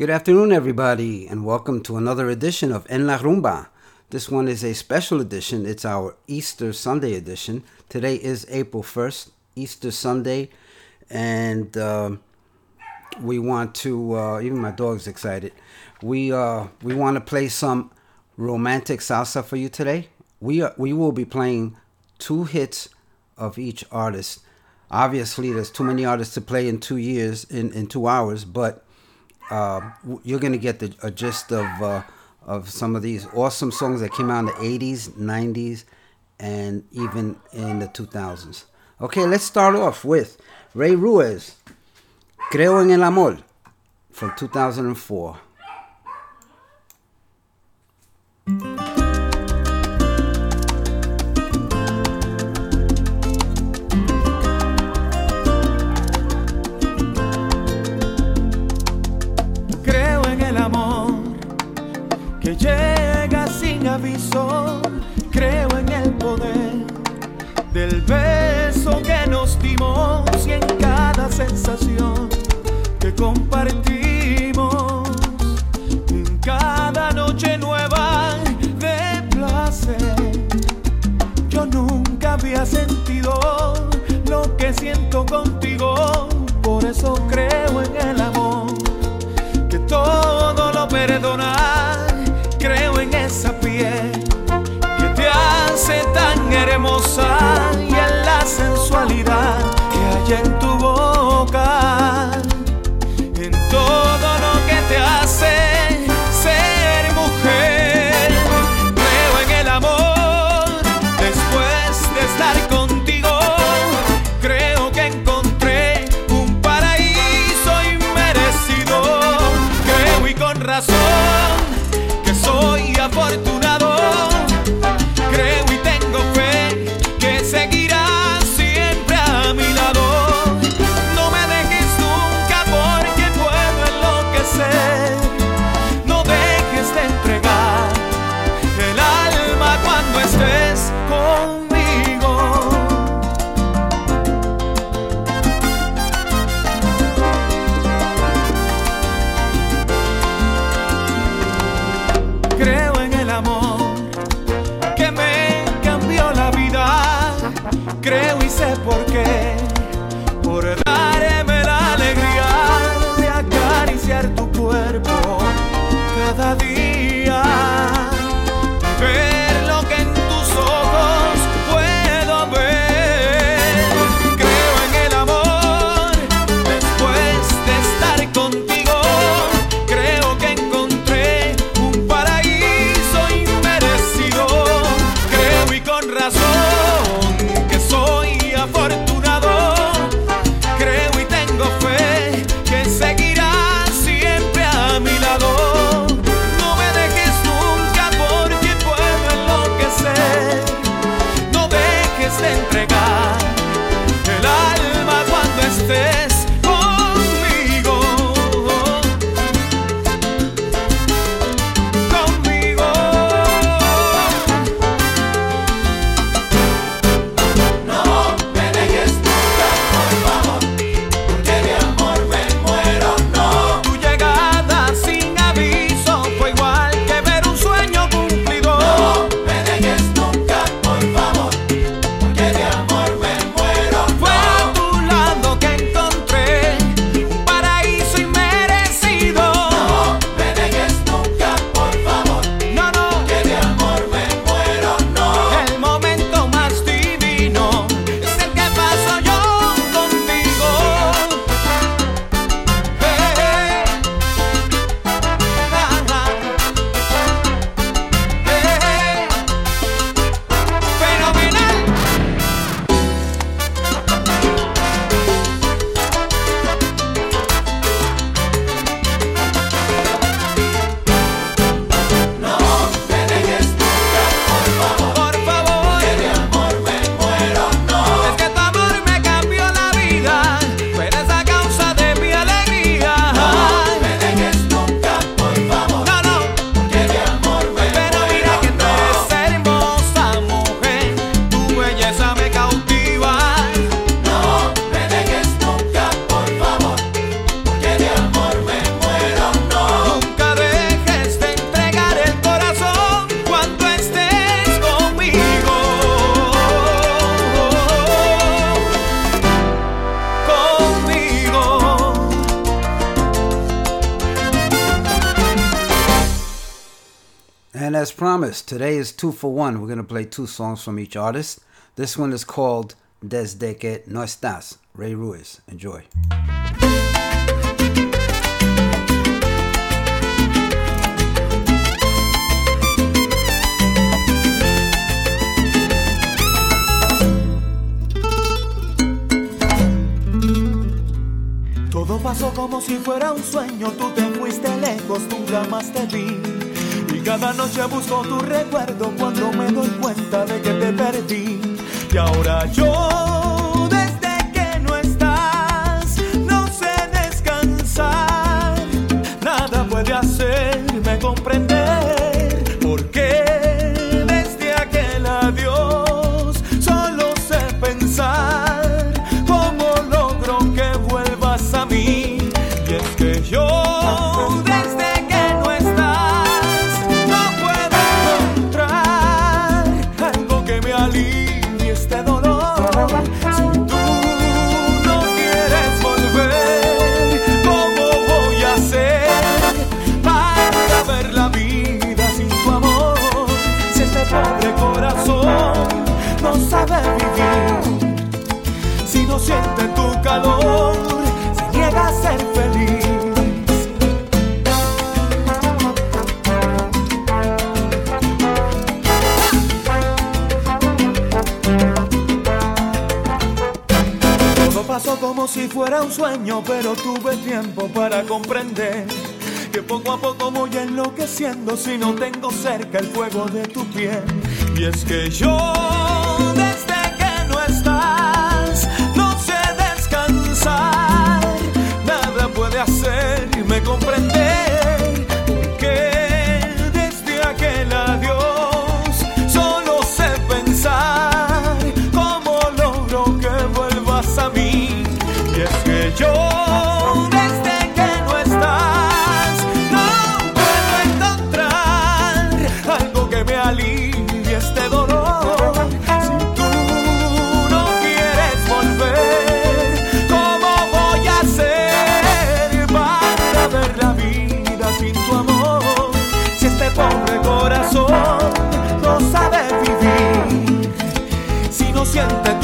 Good afternoon, everybody, and welcome to another edition of En La Rumba. This one is a special edition. It's our Easter Sunday edition. Today is April 1st, Easter Sunday, and uh, we want to, uh, even my dog's excited, we, uh, we want to play some romantic salsa for you today. We, are, we will be playing two hits of each artist. Obviously, there's too many artists to play in two years, in, in two hours, but uh, you're going to get the, a gist of uh, of some of these awesome songs that came out in the 80s, 90s, and even in the 2000s. Okay, let's start off with Rey Ruiz, Creo en el Amor, from 2004. Llega sin aviso. Creo en el poder del beso que nos dimos y en cada sensación que compartimos. En cada noche nueva de placer. Yo nunca había sentido lo que siento contigo. Por eso creo en el amor que todo lo perdona. Que te hace tan hermosa y en la sensualidad que hay en tu two for one. We're going to play two songs from each artist. This one is called Desde que no estás, Rey Ruiz. Enjoy. Todo pasó como si fuera un sueño, tú te fuiste lejos, nunca más te vi. Cada noche busco tu recuerdo cuando me doy cuenta de que te perdí. Y ahora yo, desde que no estás, no sé descansar. Nada puede hacerme comprender siente tu calor, se niega a ser feliz. Todo pasó como si fuera un sueño, pero tuve tiempo para comprender que poco a poco voy enloqueciendo si no tengo cerca el fuego de tu piel. Y es que yo, desde que no estás, hacerme comprender siente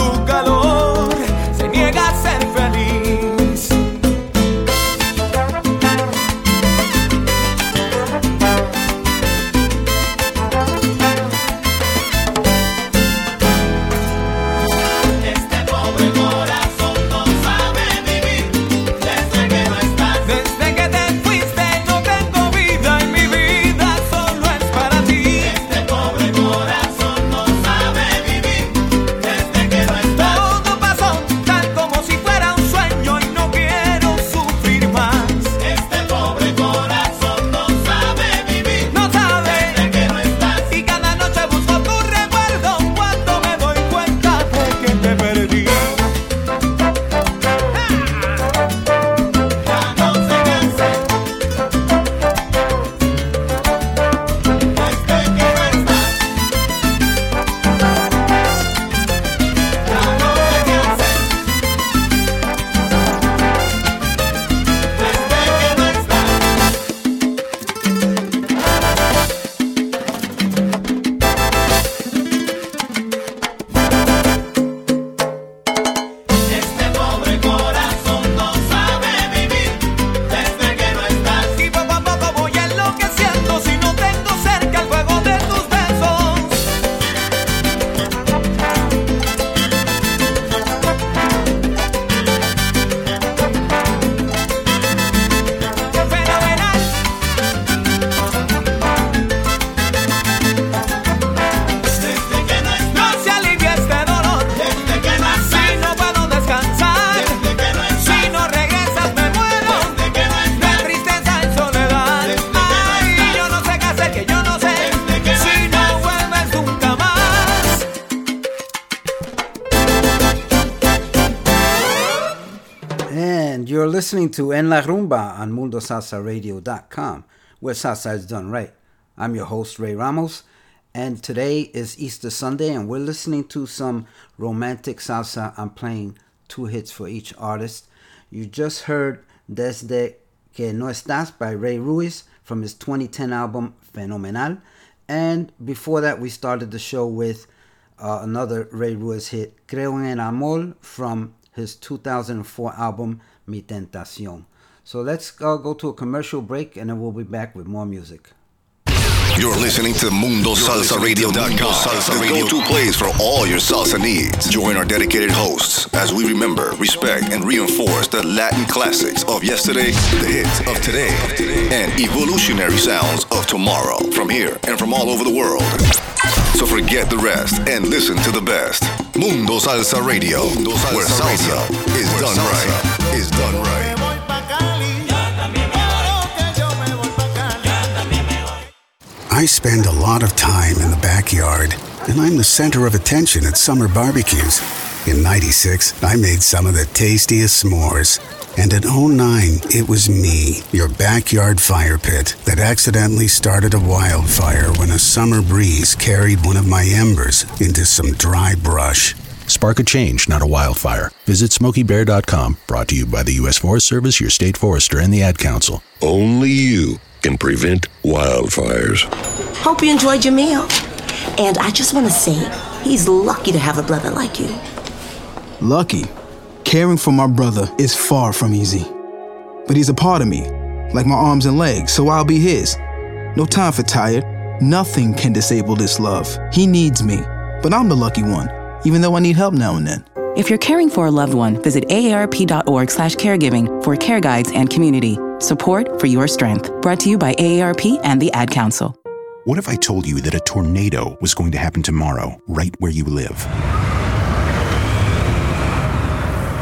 to En La Rumba on MundoSalsaRadio.com, where salsa is done right. I'm your host, Ray Ramos, and today is Easter Sunday, and we're listening to some romantic salsa. I'm playing two hits for each artist. You just heard Desde Que No Estás by Rey Ruiz from his 2010 album Fenomenal, And before that, we started the show with uh, another Rey Ruiz hit, Creo en Amor, from his 2004 album Mi Tentación. So let's uh, go to a commercial break and then we'll be back with more music. You're listening to MundoSalsaRadio.com, Salsa the go-to place for all your salsa needs. Join our dedicated hosts as we remember, respect, and reinforce the Latin classics of yesterday, the hits of today, and evolutionary sounds of tomorrow from here and from all over the world. So forget the rest and listen to the best. Mundo Salsa Radio, where salsa is done right. Is done right. Me voy pa' Cali. Claro que yo me voy pa' Cali. I spend a lot of time in the backyard, and I'm the center of attention at summer barbecues. In 96, I made some of the tastiest s'mores. And in 09, it was me, your backyard fire pit, that accidentally started a wildfire when a summer breeze carried one of my embers into some dry brush. Spark a change, not a wildfire. Visit SmokeyBear.com, brought to you by the U.S. Forest Service, your state forester, and the Ad Council. Only you can prevent wildfires. Hope you enjoyed your meal. And I just want to say, he's lucky to have a brother like you. Lucky. Caring for my brother is far from easy. But he's a part of me, like my arms and legs, so I'll be his. No time for tired. Nothing can disable this love. He needs me, but I'm the lucky one, even though I need help now and then. If you're caring for a loved one, visit aarp.org slash caregiving for care guides and community. Support for your strength. Brought to you by AARP and the Ad Council. What if I told you that a tornado was going to happen tomorrow, right where you live?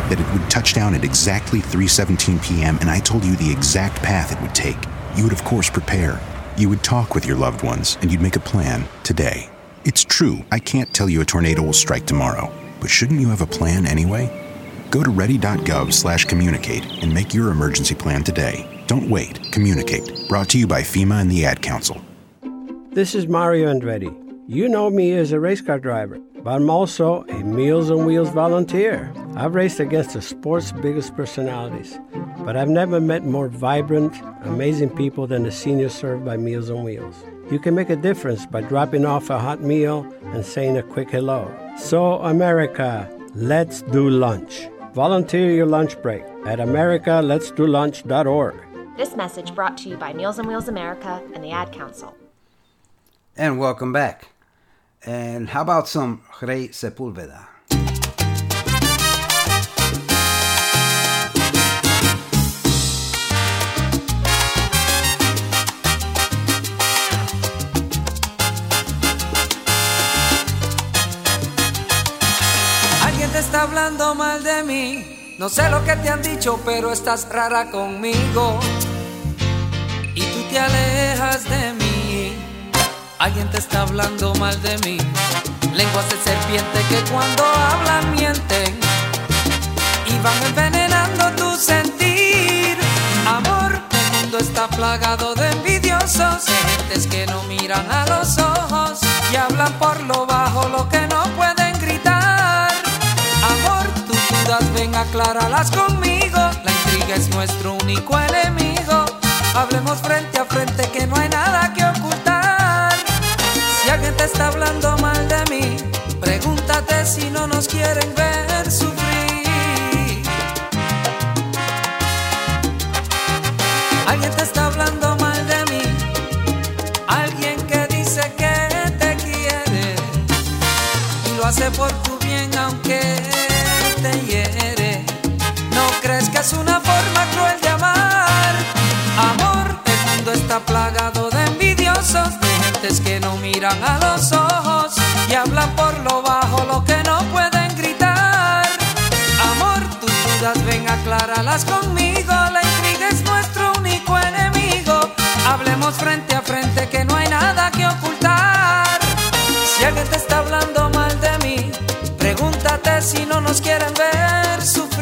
That it would touch down at exactly 3:17 p.m. and I told you the exact path it would take. You would of course prepare. You would talk with your loved ones and you'd make a plan today. It's true, I can't tell you a tornado will strike tomorrow, but shouldn't you have a plan anyway? Go to ready.gov/communicate and make your emergency plan today. Don't wait, communicate. Brought to you by FEMA and the Ad Council. This is Mario Andretti. You know me as a race car driver, but I'm also a Meals on Wheels volunteer. I've raced against the sport's biggest personalities, but I've never met more vibrant, amazing people than the seniors served by Meals on Wheels. You can make a difference by dropping off a hot meal and saying a quick hello. So, America, let's do lunch. Volunteer your lunch break at americaletsdolunch.org. This message brought to you by Meals on Wheels America and the Ad Council. And welcome back. And how about some Rey Sepúlveda? Alguien te está hablando mal de mí. No sé lo que te han dicho, pero estás rara conmigo. Y tú te alejas de mí. Alguien te está hablando mal de mí. Lenguas de serpiente que cuando hablan mienten. Y van envenenando tu sentir. Amor, el mundo está plagado de envidiosos. Gentes que no miran a los ojos. Y hablan por lo bajo lo que no pueden gritar. Amor, tus dudas ven, acláralas conmigo. La intriga es nuestro único enemigo. Hablemos frente a frente que no hay nada que ocultar. Alguien te está hablando mal de mí, pregúntate si no nos quieren ver sufrir. Alguien te está hablando mal de mí, alguien que dice que te quiere y lo hace por tu bien aunque te hiere. ¿No crees que es una forma cruel de amar? Amor, el mundo está plagado que no miran a los ojos y hablan por lo bajo lo que no pueden gritar. Amor, tus dudas ven, acláralas conmigo, la intriga es nuestro único enemigo. Hablemos frente a frente que no hay nada que ocultar. Si alguien te está hablando mal de mí, pregúntate si no nos quieren ver sufrir.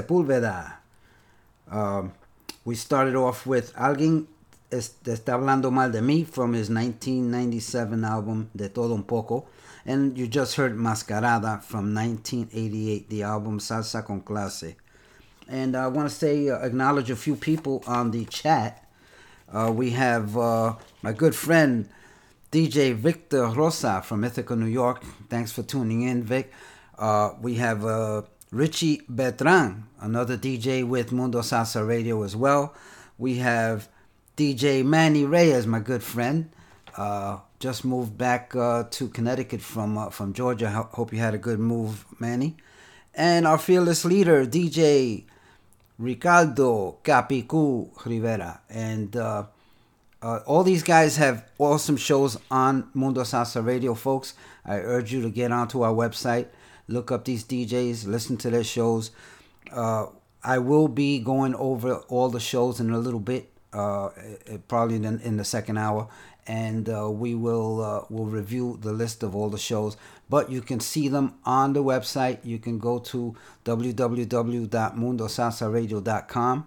Sepúlveda. Um, we started off with Alguien es- está hablando mal de mí from his 1997 album De Todo Un Poco. And you just heard Mascarada from 1988, the album Salsa con Clase. And I want to say, uh, acknowledge a few people on the chat. Uh, we have uh, my good friend DJ Victor Rosa from Ithaca, New York. Thanks for tuning in, Vic. Uh, we have uh, Richie Betran, another DJ with Mundo Salsa Radio as well. We have DJ Manny Reyes, my good friend. Uh, just moved back uh, to Connecticut from uh, from Georgia. Ho- Hope you had a good move, Manny. And our fearless leader, DJ Ricardo Capicu Rivera. And uh, Uh, all these guys have awesome shows on Mundo Salsa Radio, folks. I urge you to get onto our website, look up these DJs, listen to their shows. Uh, I will be going over all the shows in a little bit, uh, eh, probably in, in the second hour, and uh, we will uh, will review the list of all the shows. But you can see them on the website. You can go to www.mundosalsaradio.com.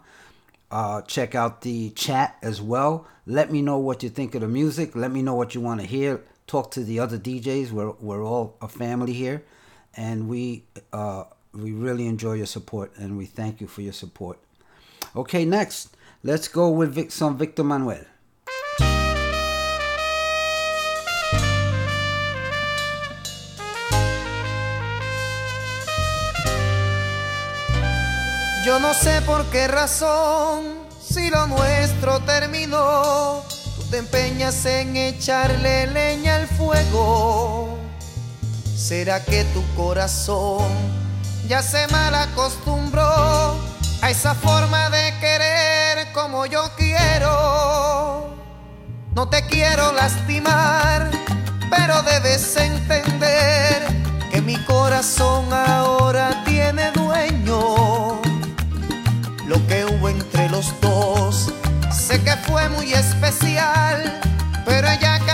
Uh, check out the chat as well. Let me know what you think of the music. Let me know what you want to hear. Talk to the other DJs. We're, we're all a family here, and we uh, we really enjoy your support, and we thank you for your support. Okay, next, let's go with Vic, some Victor Manuelle. Yo no sé por qué razón, si lo nuestro terminó, tú te empeñas en echarle leña al fuego. ¿Será que tu corazón ya se mal acostumbró a esa forma de querer como yo quiero? No te quiero lastimar, pero debes entender que mi corazón ahora tiene dueño. Lo que hubo entre los dos, sé que fue muy especial, pero ella cambió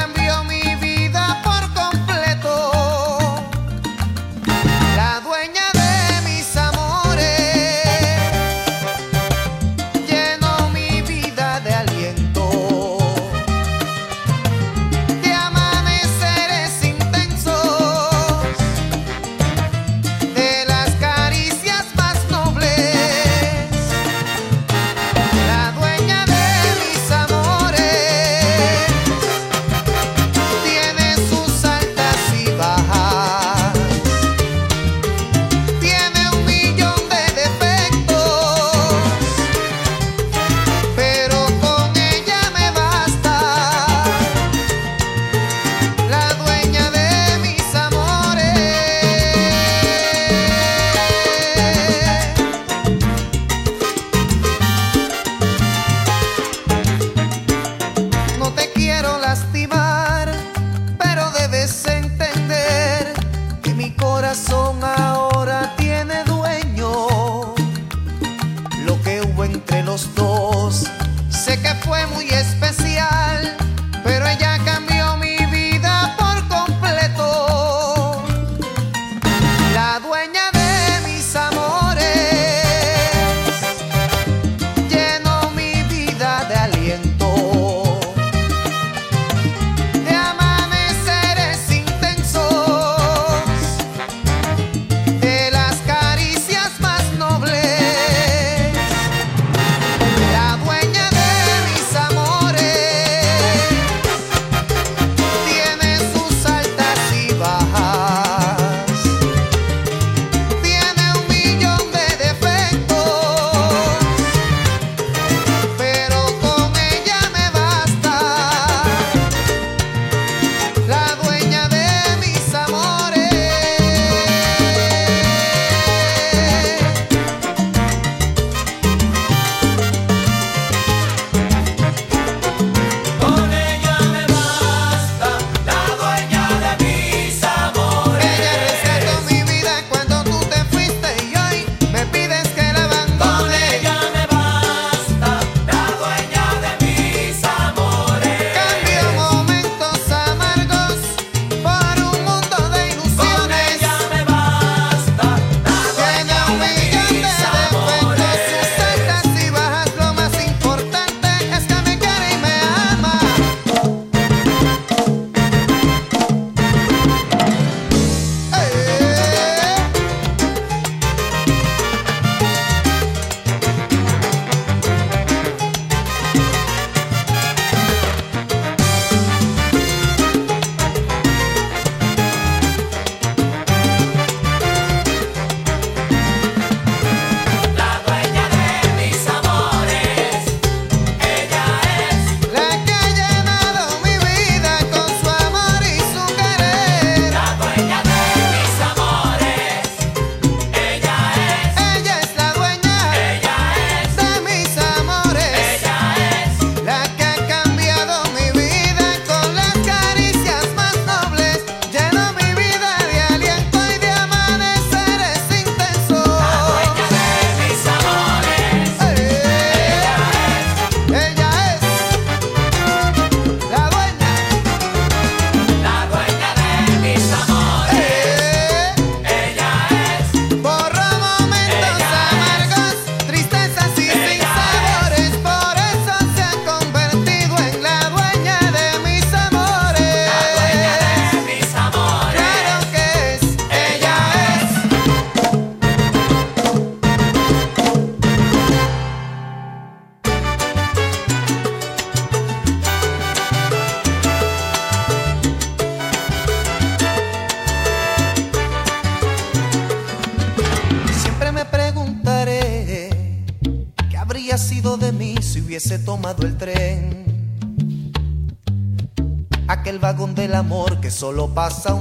passa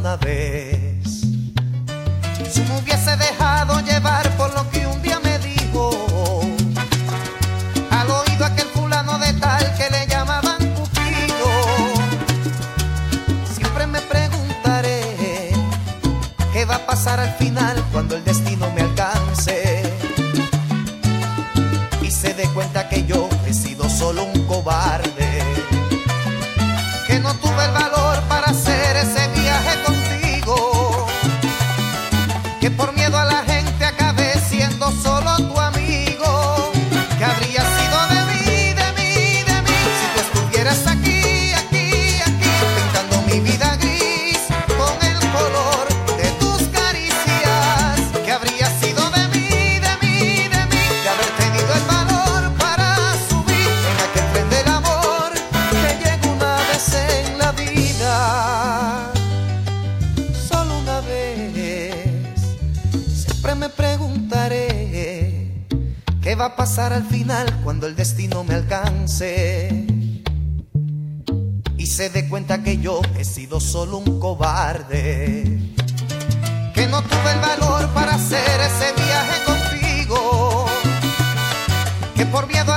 a pasar al final cuando el destino me alcance? Y se dé cuenta que yo he sido solo un cobarde. Que no tuve el valor para hacer ese viaje contigo. Que por miedo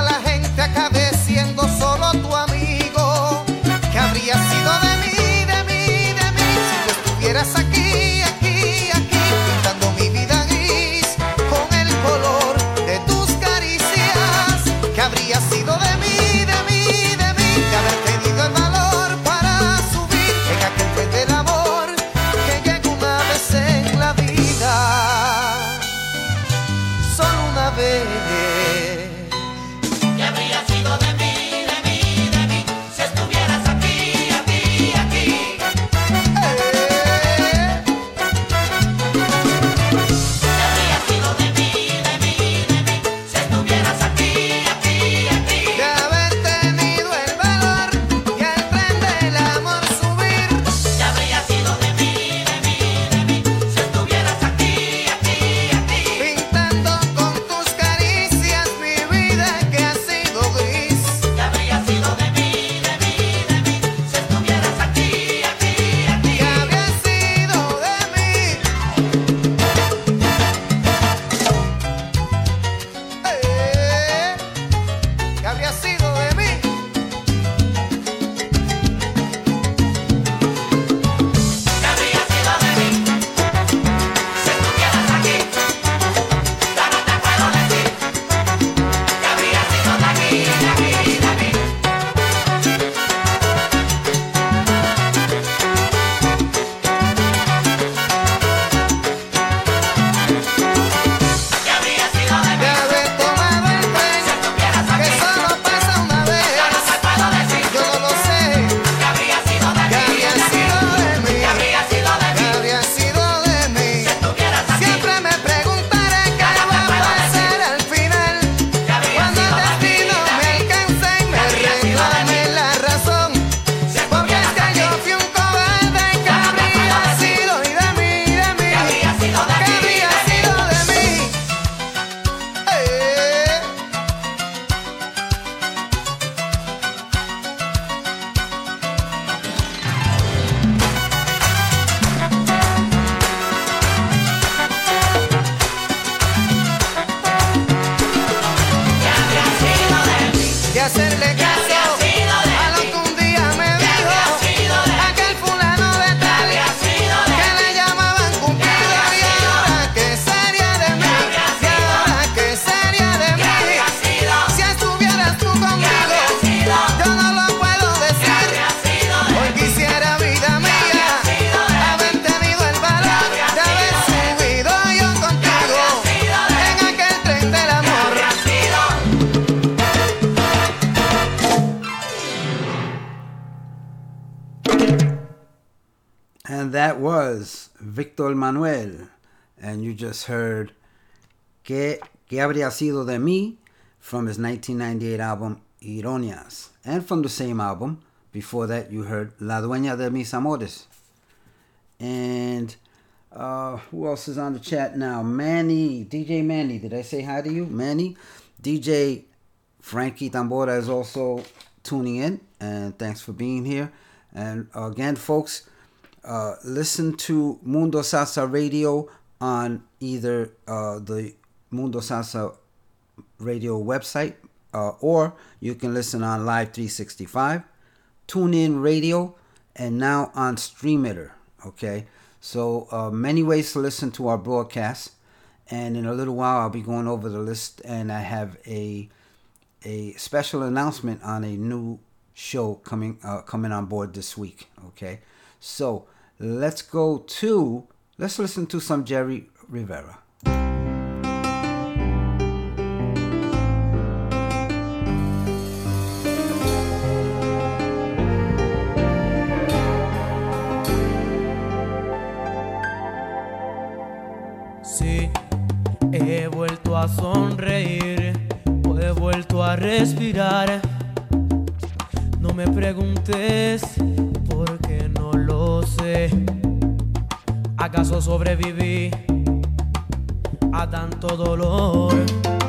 heard Que, que Habría Sido de Mí from his 1998 album Ironias. And from the same album, before that, you heard La Dueña de Mis Amores. And uh, who else is on the chat now? Manny, DJ Manny. Did I say hi to you? Manny. DJ Frankie Tambora is also tuning in, and thanks for being here. And again, folks, uh, listen to Mundo Salsa Radio on either uh, the Mundo Salsa radio website uh, or you can listen on Live 365, Tune In Radio, and now on Streamitter. Okay, so uh, many ways to listen to our broadcast. And in a little while, I'll be going over the list, and I have a a special announcement on a new show coming uh, coming on board this week. Okay, so let's go to let's listen to some Jerry Rivera. Sí, he vuelto a sonreír, he vuelto a respirar. No me preguntes porque no lo sé. ¿Acaso sobreviví? a tanto dolor.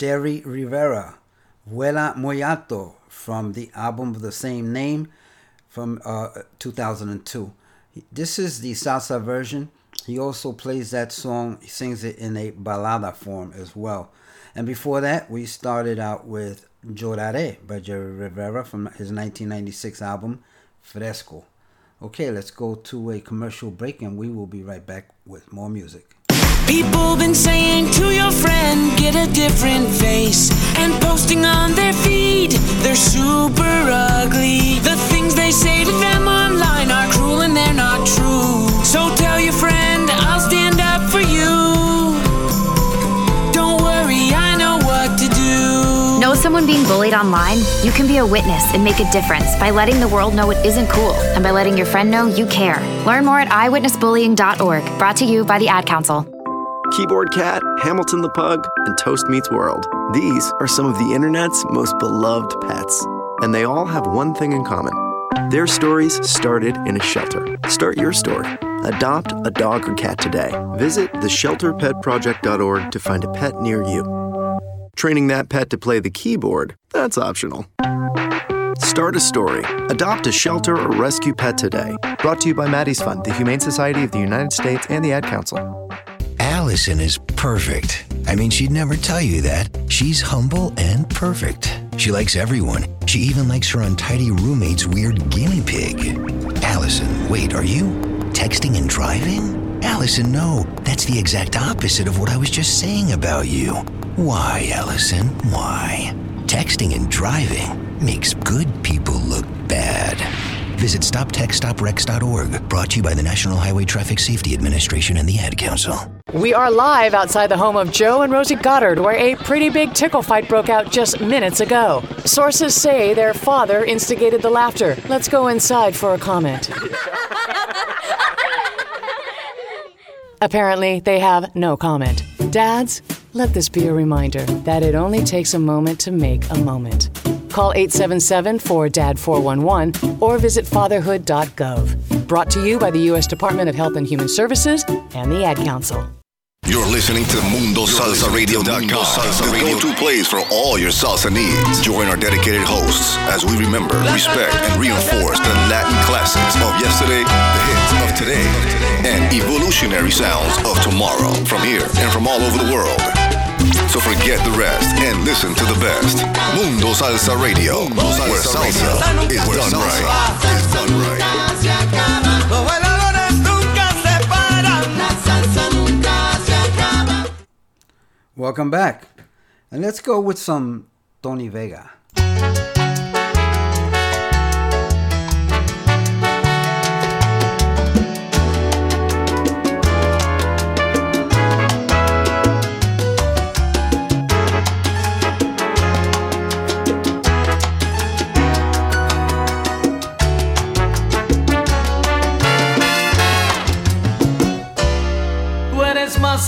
Jerry Rivera, Vuela Muy Alto, from the album of the same name from uh, 2002. This is the salsa version. He also plays that song, he sings it in a balada form as well. And before that, we started out with Lloraré by Jerry Rivera from his 1996 album, Fresco. Okay, let's go to a commercial break and we will be right back with more music. People been saying to your friend, get a different face. And posting on their feed, they're super ugly. The things they say to them online are cruel and they're not true. So tell your friend, I'll stand up for you. Don't worry, I know what to do. Know someone being bullied online? You can be a witness and make a difference by letting the world know it isn't cool and by letting your friend know you care. Learn more at eyewitnessbullying.org. Brought to you by the Ad Council. Keyboard Cat, Hamilton the Pug, and Toast Meets World. These are some of the internet's most beloved pets, and they all have one thing in common. Their stories started in a shelter. Start your story. Adopt a dog or cat today. Visit theshelterpetproject.org to find a pet near you. Training that pet to play the keyboard, that's optional. Start a story. Adopt a shelter or rescue pet today. Brought to you by Maddie's Fund, the Humane Society of the United States, and the Ad Council. Allison is perfect. I mean, she'd never tell you that. She's humble and perfect. She likes everyone. She even likes her untidy roommate's weird guinea pig. Allison, wait, are you texting and driving? Allison, no. That's the exact opposite of what I was just saying about you. Why, Allison? Why? Texting and driving makes good people look bad. Visit StopTextStopWrecks.org, brought to you by the National Highway Traffic Safety Administration and the Ad Council. We are live outside the home of Joe and Rosie Goddard, where a pretty big tickle fight broke out just minutes ago. Sources say their father instigated the laughter. Let's go inside for a comment. Apparently, they have no comment. Dads, let this be a reminder that it only takes a moment to make a moment. Call 877 4DAD 411 or visit fatherhood.gov. Brought to you by the U.S. Department of Health and Human Services and the Ad Council. You're listening to MundoSalsaRadio.com, the go-to place for all your salsa needs. Join our dedicated hosts as we remember, respect, and reinforce the Latin classics of yesterday, the hits of today, and evolutionary sounds of tomorrow from here and from all over the world. So forget the rest and listen to the best. Mundo Salsa Radio, where salsa is done right. Is done right. Los bailadores nunca se paran. La salsa nunca se acaba. Welcome back. And let's go with some Tony Vega.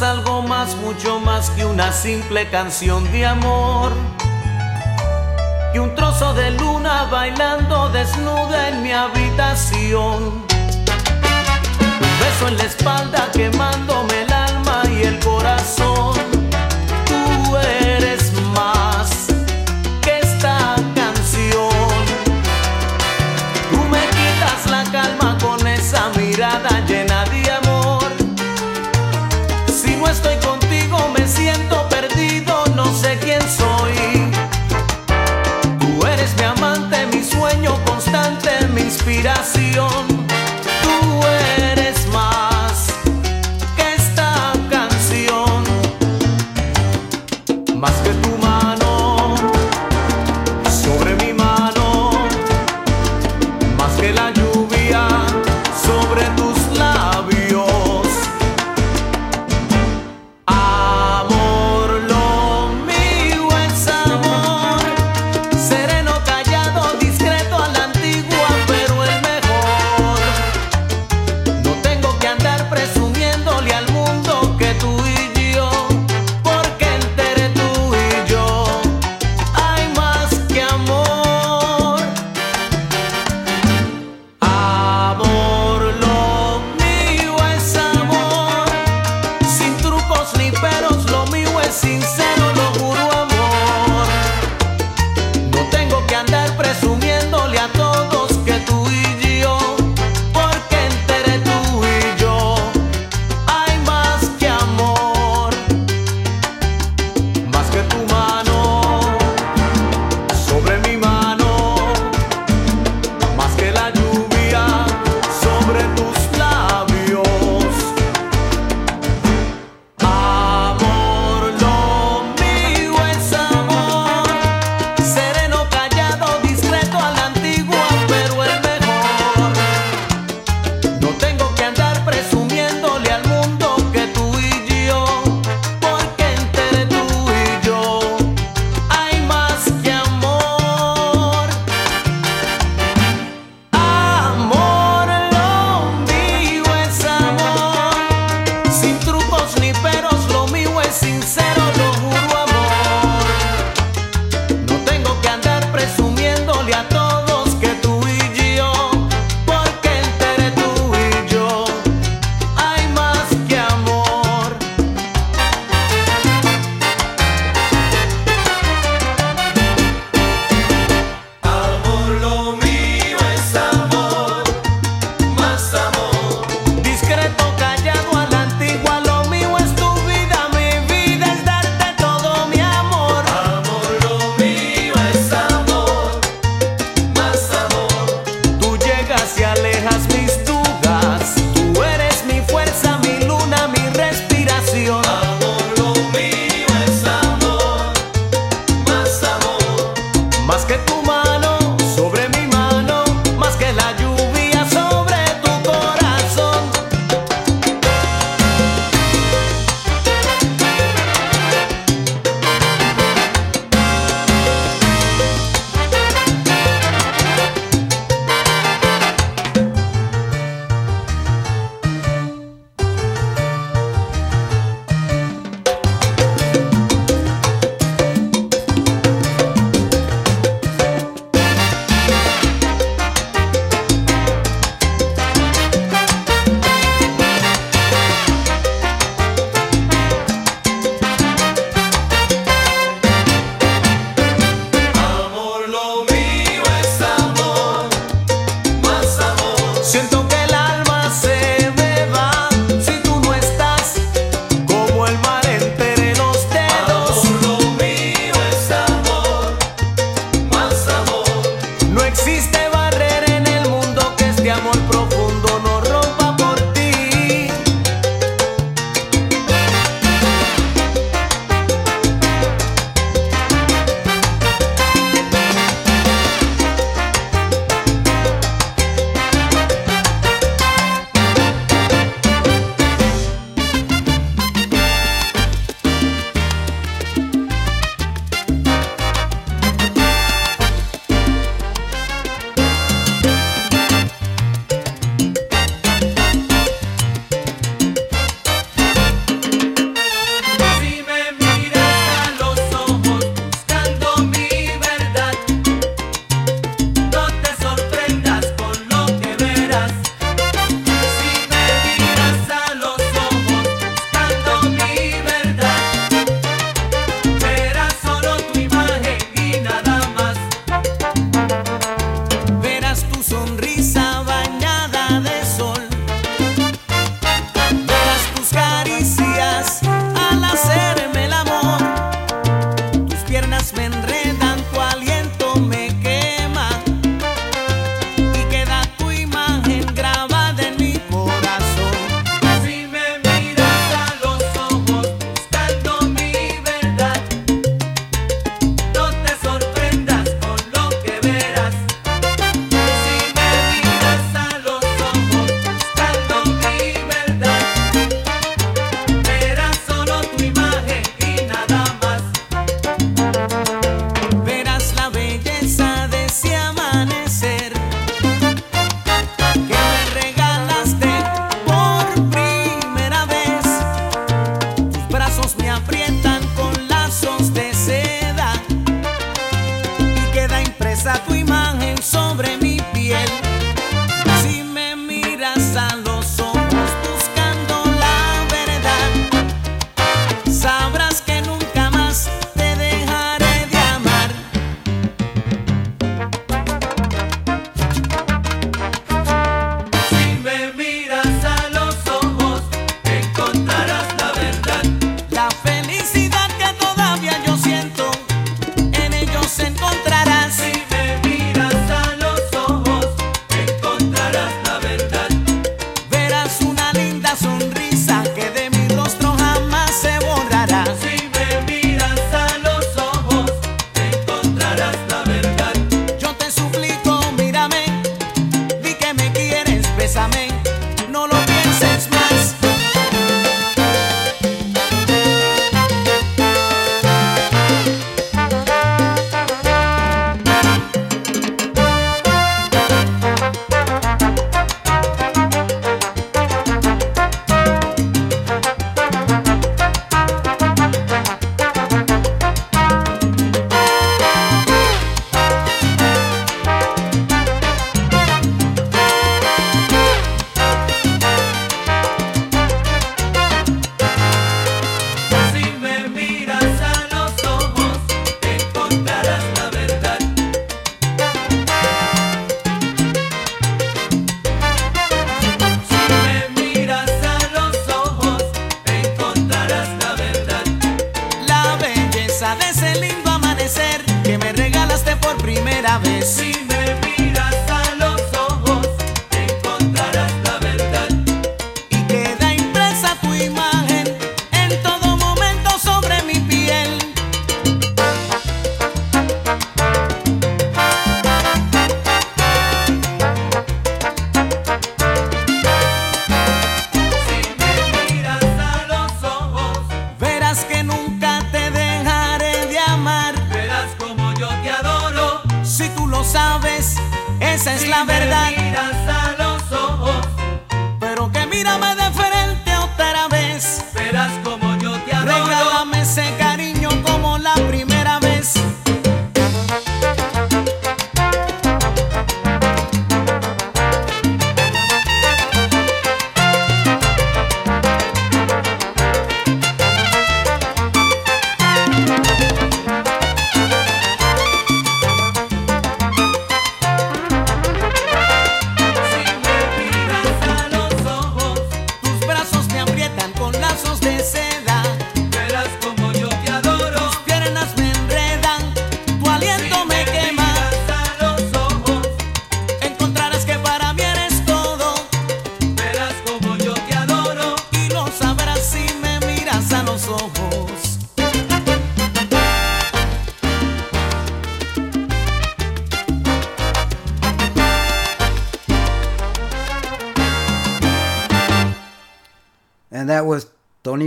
Algo más, mucho más que una simple canción de amor. Que un trozo de luna bailando desnuda en mi habitación. Un beso en la espalda quemándome el alma y el corazón.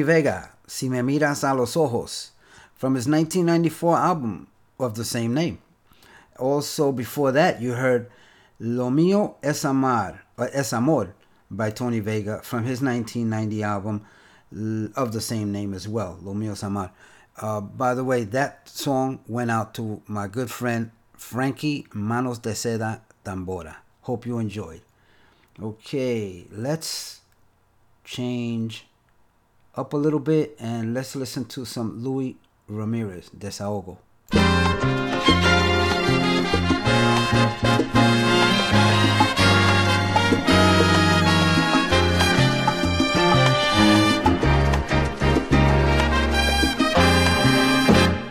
Vega, Si Me Miras a los Ojos, from his 1994 album of the same name. Also, before that, you heard Lo Mío es Amar, or Es Amor by Tony Vega from his 1990 album of the same name as well, Lo Mío es Amar. Uh, by the way, that song went out to my good friend Frankie Manos de Seda Tambora. Hope you enjoyed. Okay, let's change up a little bit and let's listen to some Louis Ramirez, Desahogo.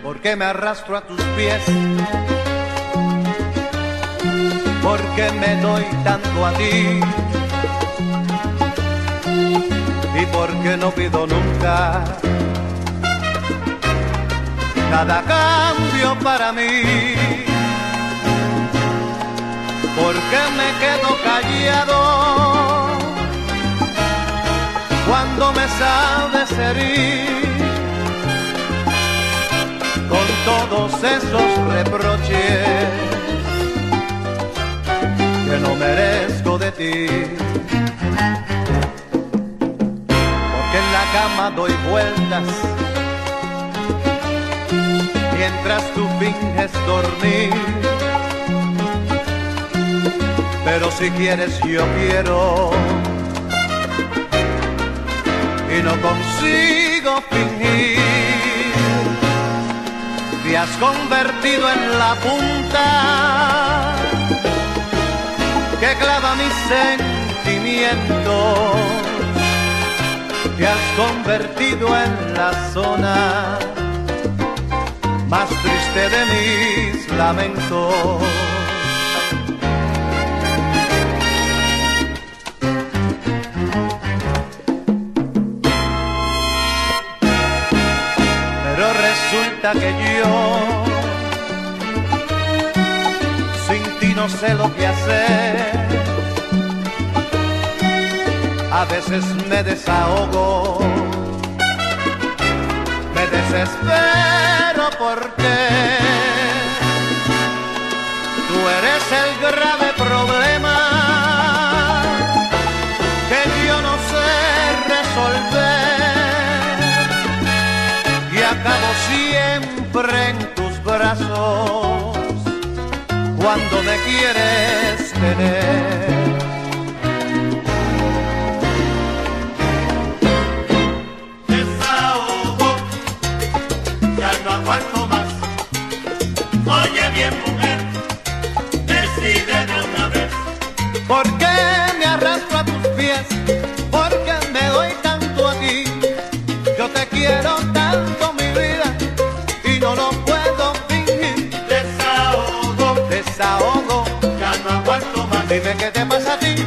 porque me arrastro a tus pies, porque me doy tanto a ti porque no pido nunca. Cada cambio para mí, porque me quedo callado. Cuando me sabes herir con todos esos reproches que no merezco de ti. Cama doy vueltas mientras tú finges dormir. Pero si quieres yo quiero y no consigo fingir te has convertido en la punta que clava mis sentimientos. Te has convertido en la zona más triste de mis lamentos. Pero resulta que yo sin ti no sé lo que hacer. A veces me desahogo, me desespero porque tú eres el grave problema que yo no sé resolver y acabo siempre en tus brazos cuando me quieres tener. Dime qué te pasa a ti.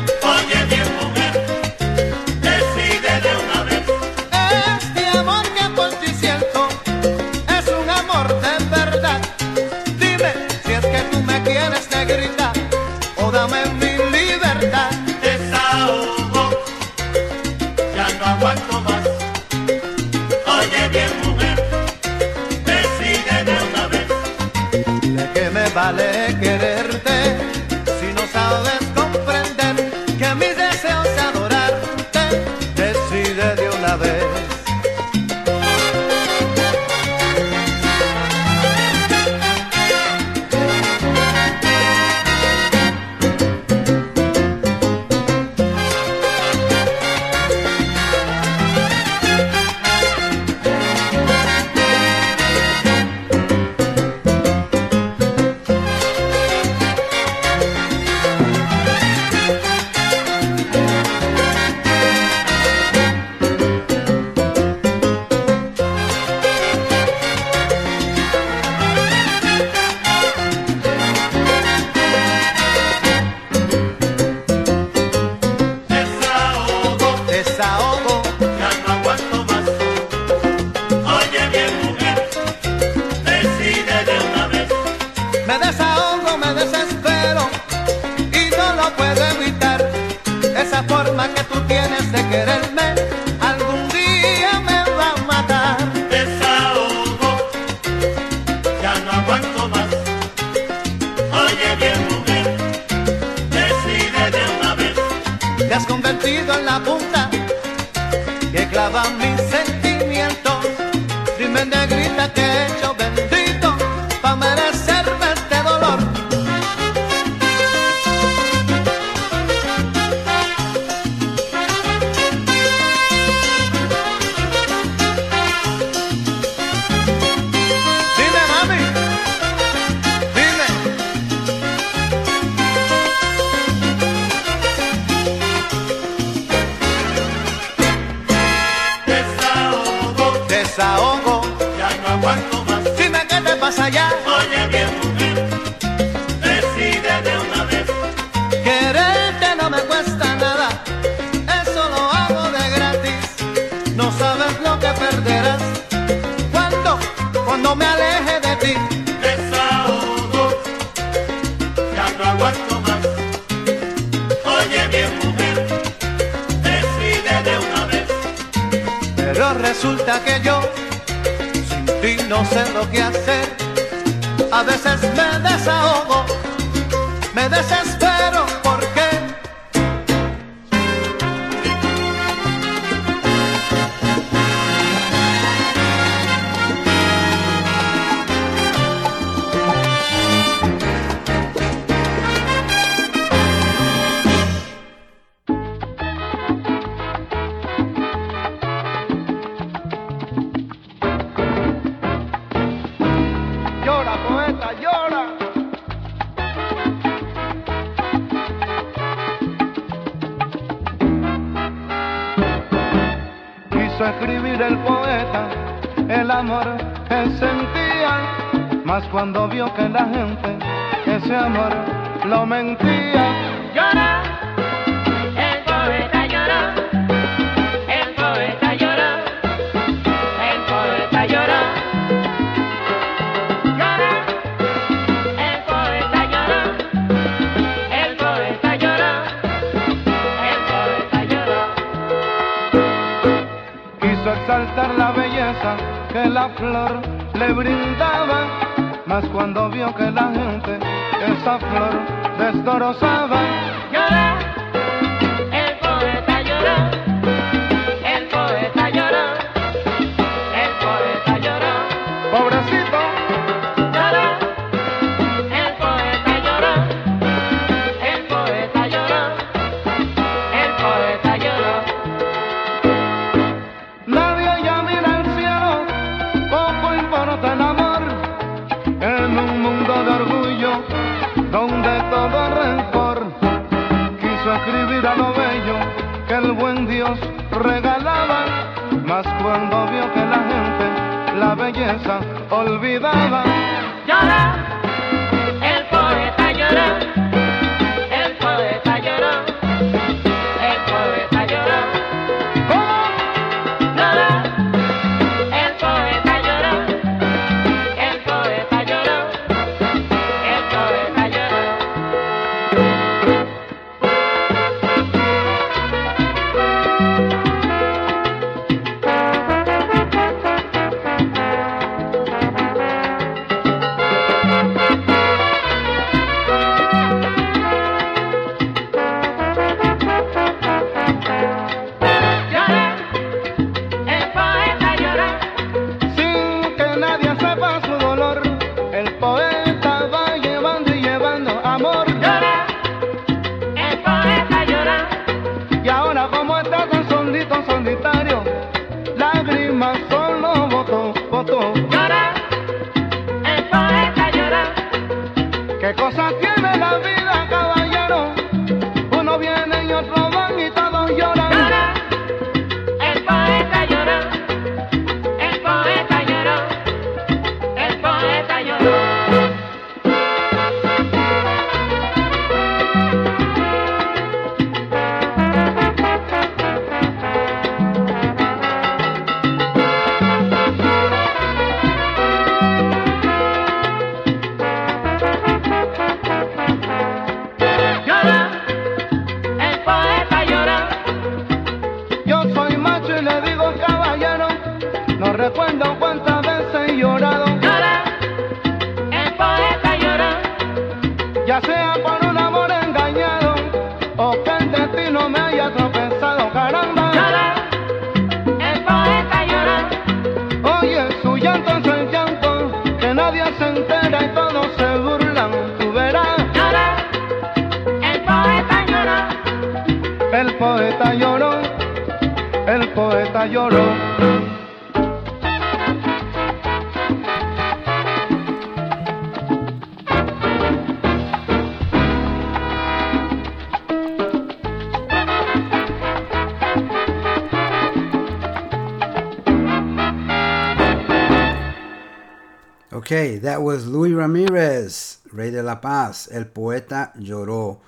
Paz, El Poeta Lloró.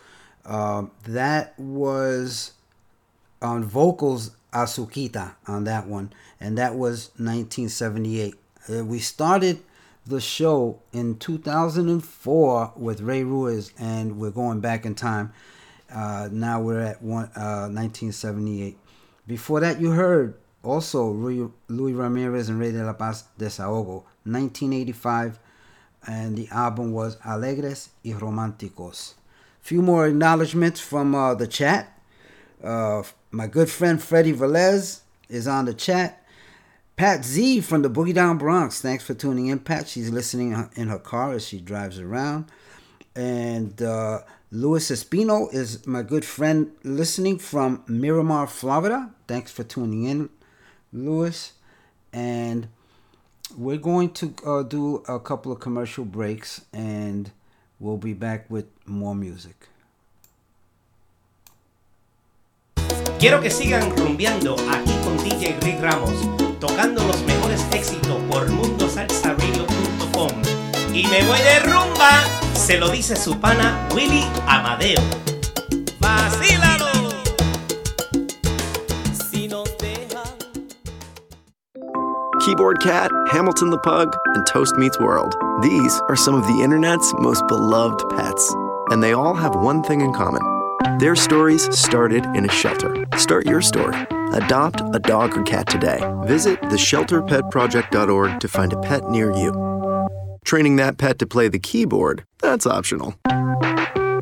Um, that was on vocals Azuquita on that one, and that was 1978. Uh, we started the show in 2004 with Rey Ruiz, and we're going back in time. Uh, now we're at one, uh, 1978. Before that, you heard also Louis, Ramirez and Ray de la Paz Desahogo, 1985, and the album was Alegres y Románticos. Few more acknowledgments from uh, the chat. Uh, my good friend Freddie Velez is on the chat. Pat Z from the Boogie Down Bronx. Thanks for tuning in, Pat. She's listening in her car as she drives around. And uh, Luis Espino is my good friend listening from Miramar, Florida. Thanks for tuning in, Luis. And we're going to uh, do a couple of commercial breaks and we'll be back with more music. Quiero que sigan rumbeando aquí con DJ Rick Ramos, tocando los mejores éxitos por mundosalsaradio.com. Y me voy de rumba, se lo dice su pana Willy Amadeo. ¡Vacílalo! Keyboard Cat, Hamilton the Pug, and Toast Meets World. These are some of the internet's most beloved pets. And they all have one thing in common. Their stories started in a shelter. Start your story. Adopt a dog or cat today. Visit theshelterpetproject.org to find a pet near you. Training that pet to play the keyboard, that's optional.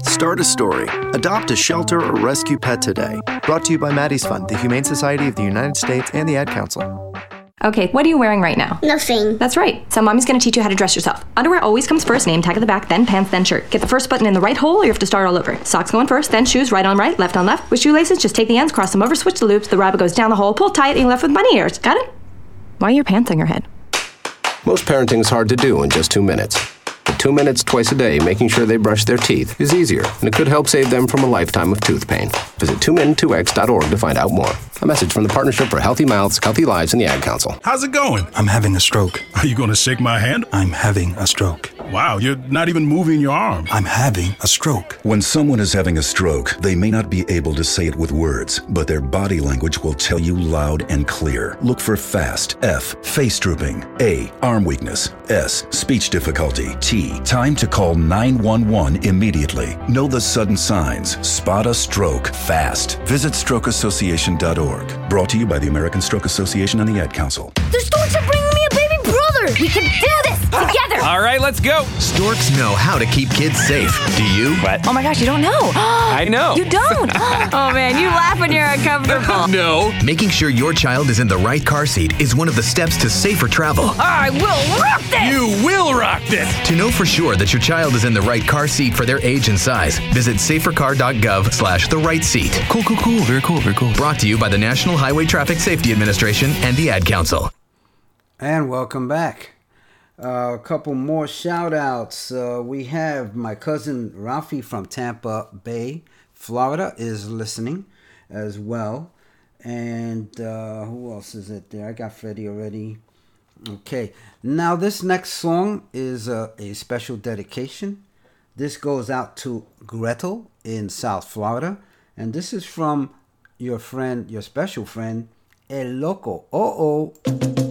Start a story. Adopt a shelter or rescue pet today. Brought to you by Maddie's Fund, the Humane Society of the United States, and the Ad Council. Okay, what are you wearing right now? Nothing. That's right. So mommy's gonna teach you how to dress yourself. Underwear always comes first, name tag at the back, then pants, then shirt. Get the first button in the right hole, or you have to start all over. Socks going first, then shoes, right on right, left on left. With shoelaces, just take the ends, cross them over, switch the loops. The rabbit goes down the hole, pull tight, and you're left with bunny ears. Got it? Why are your pants on your head? Most parenting is hard to do in just two minutes. But two minutes twice a day making sure they brush their teeth is easier, and it could help save them from a lifetime of tooth pain. Visit 2min2x.org to find out more. A message from the Partnership for Healthy Mouths, Healthy Lives, and the Ad Council. How's it going? I'm having a stroke. Are you going to shake my hand? I'm having a stroke. Wow, you're not even moving your arm. I'm having a stroke. When someone is having a stroke, they may not be able to say it with words, but their body language will tell you loud and clear. Look for FAST, F, face drooping, A, arm weakness, S, speech difficulty, T, time to call 911 immediately. Know the sudden signs. Spot a stroke fast. Visit strokeassociation.org. Brought to you by the American Stroke Association and the Ad Council. The storks are bringing me a baby brother! We can do this together! All right, let's go. Storks know how to keep kids safe. Do you? What? Oh my gosh, you don't know. I know. You don't. oh man, you laugh when you're uncomfortable. no. Making sure your child is in the right car seat is one of the steps to safer travel. Oh, I will rock this! You will rock this! To know for sure that your child is in the right car seat for their age and size, visit safercar.gov slash the right seat. Cool, cool, cool. Very cool, very cool. Brought to you by the National Highway Traffic Safety Administration and the Ad Council. And welcome back. Uh, a couple more shout outs. Uh, we have my cousin Rafi from Tampa Bay, Florida, is listening as well. And uh, who else is it there? I got Freddie already. Okay. Now, this next song is uh, a special dedication. This goes out to Gretel in South Florida. And this is from your friend, your special friend, El Loco. Oh, oh.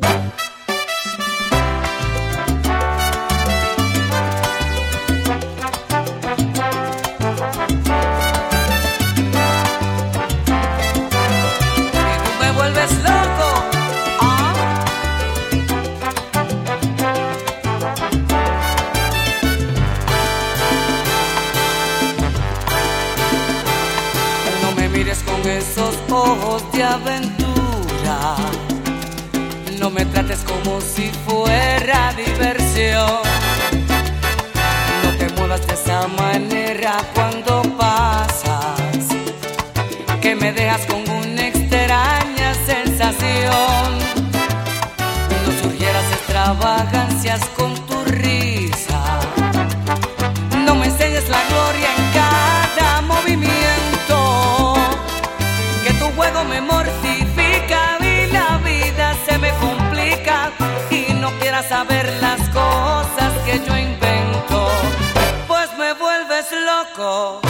aventura. No me trates como si fuera diversión. No te muevas de esa manera cuando pasas, que me dejas con una extraña sensación. No surgieras extravagante saber las cosas que yo invento, pues me vuelves loco.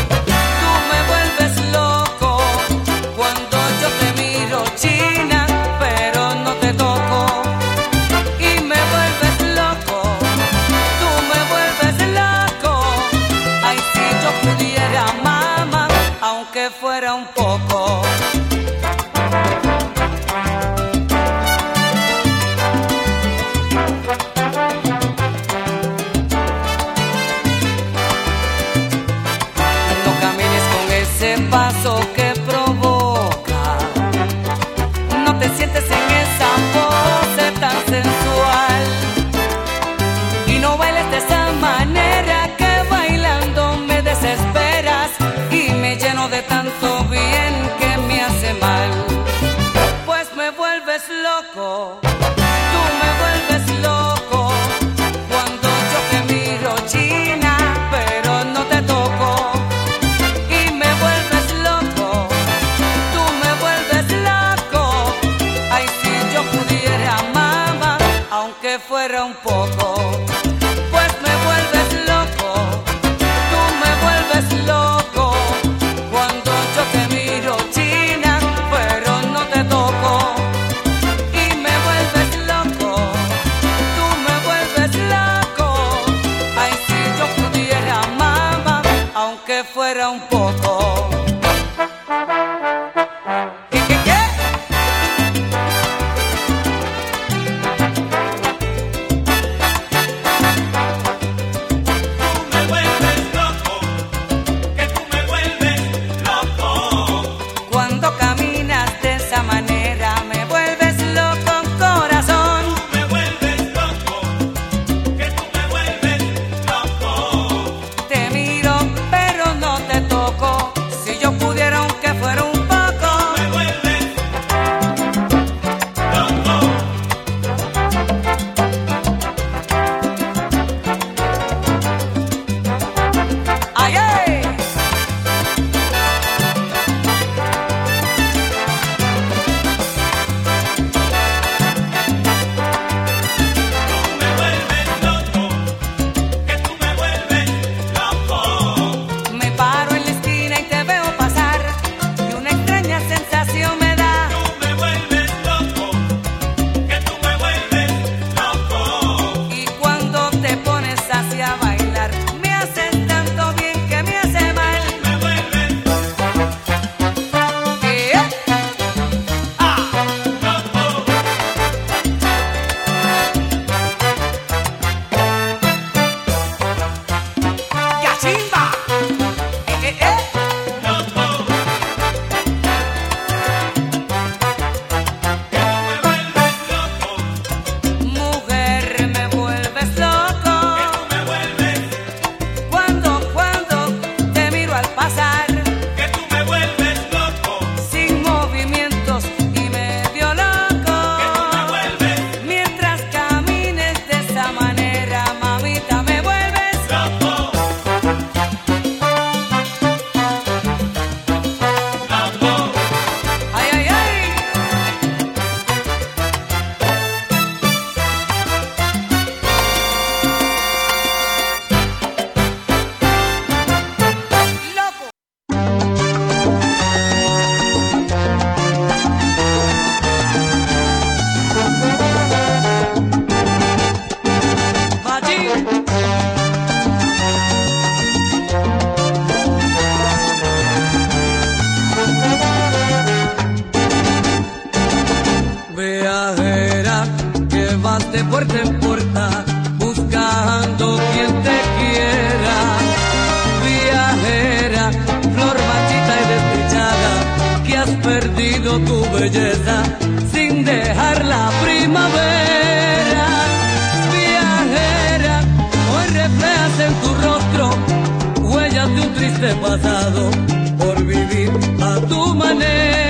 importa, buscando quien te quiera. Viajera, flor machita y desdichada, que has perdido tu belleza sin dejar la primavera. Viajera, hoy reflejas en tu rostro huellas de un triste pasado por vivir a tu manera.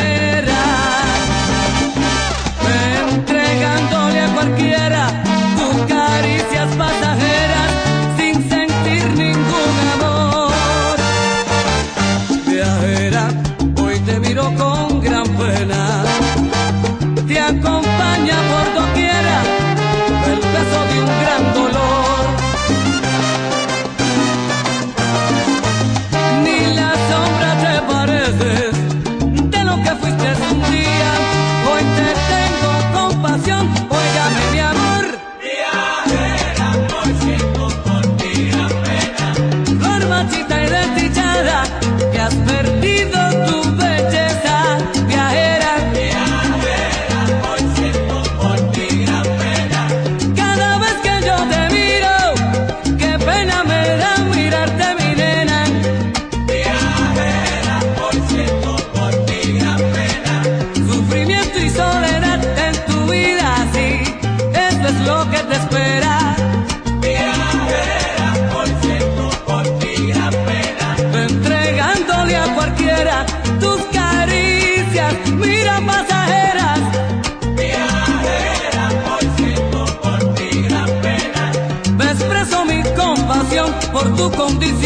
conviver.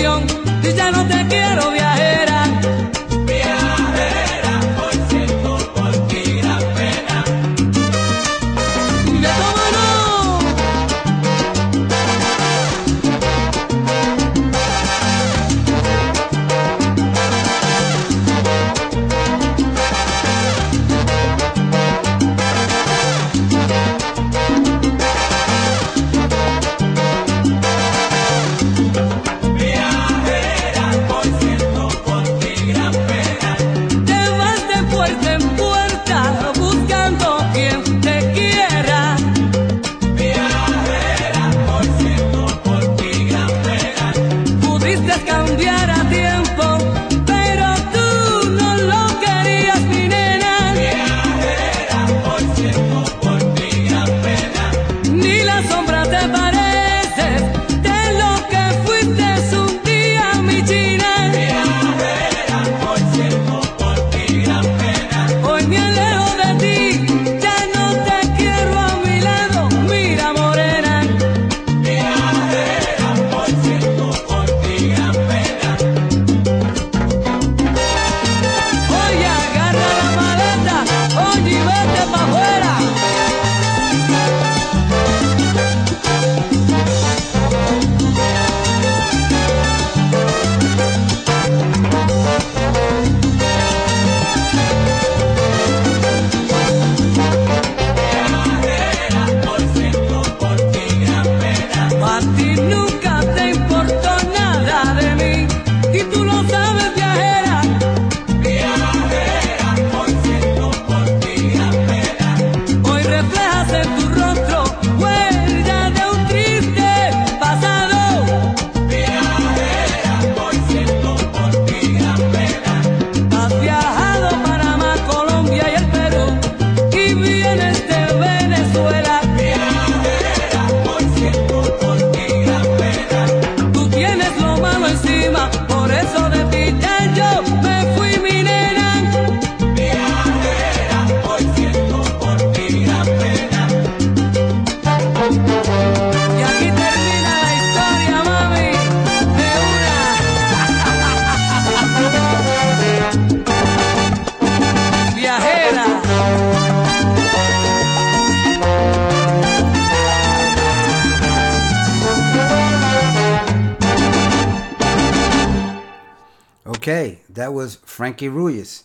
Frankie Ruiz,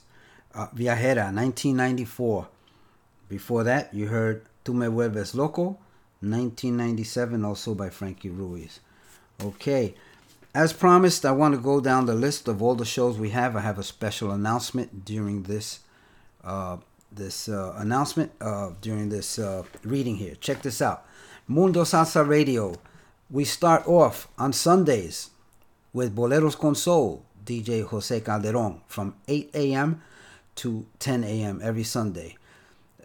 uh, Viajera, 1994. Before that, you heard Tu Me Vuelves Loco, 1997, also by Frankie Ruiz. Okay, as promised, I want to go down the list of all the shows we have. I have a special announcement during this. Uh, this uh, announcement uh, during this uh, reading here. Check this out Mundo Salsa Radio. We start off on Sundays with Boleros Consol, DJ Jose Calderon from 8 a.m. to 10 a.m. every Sunday.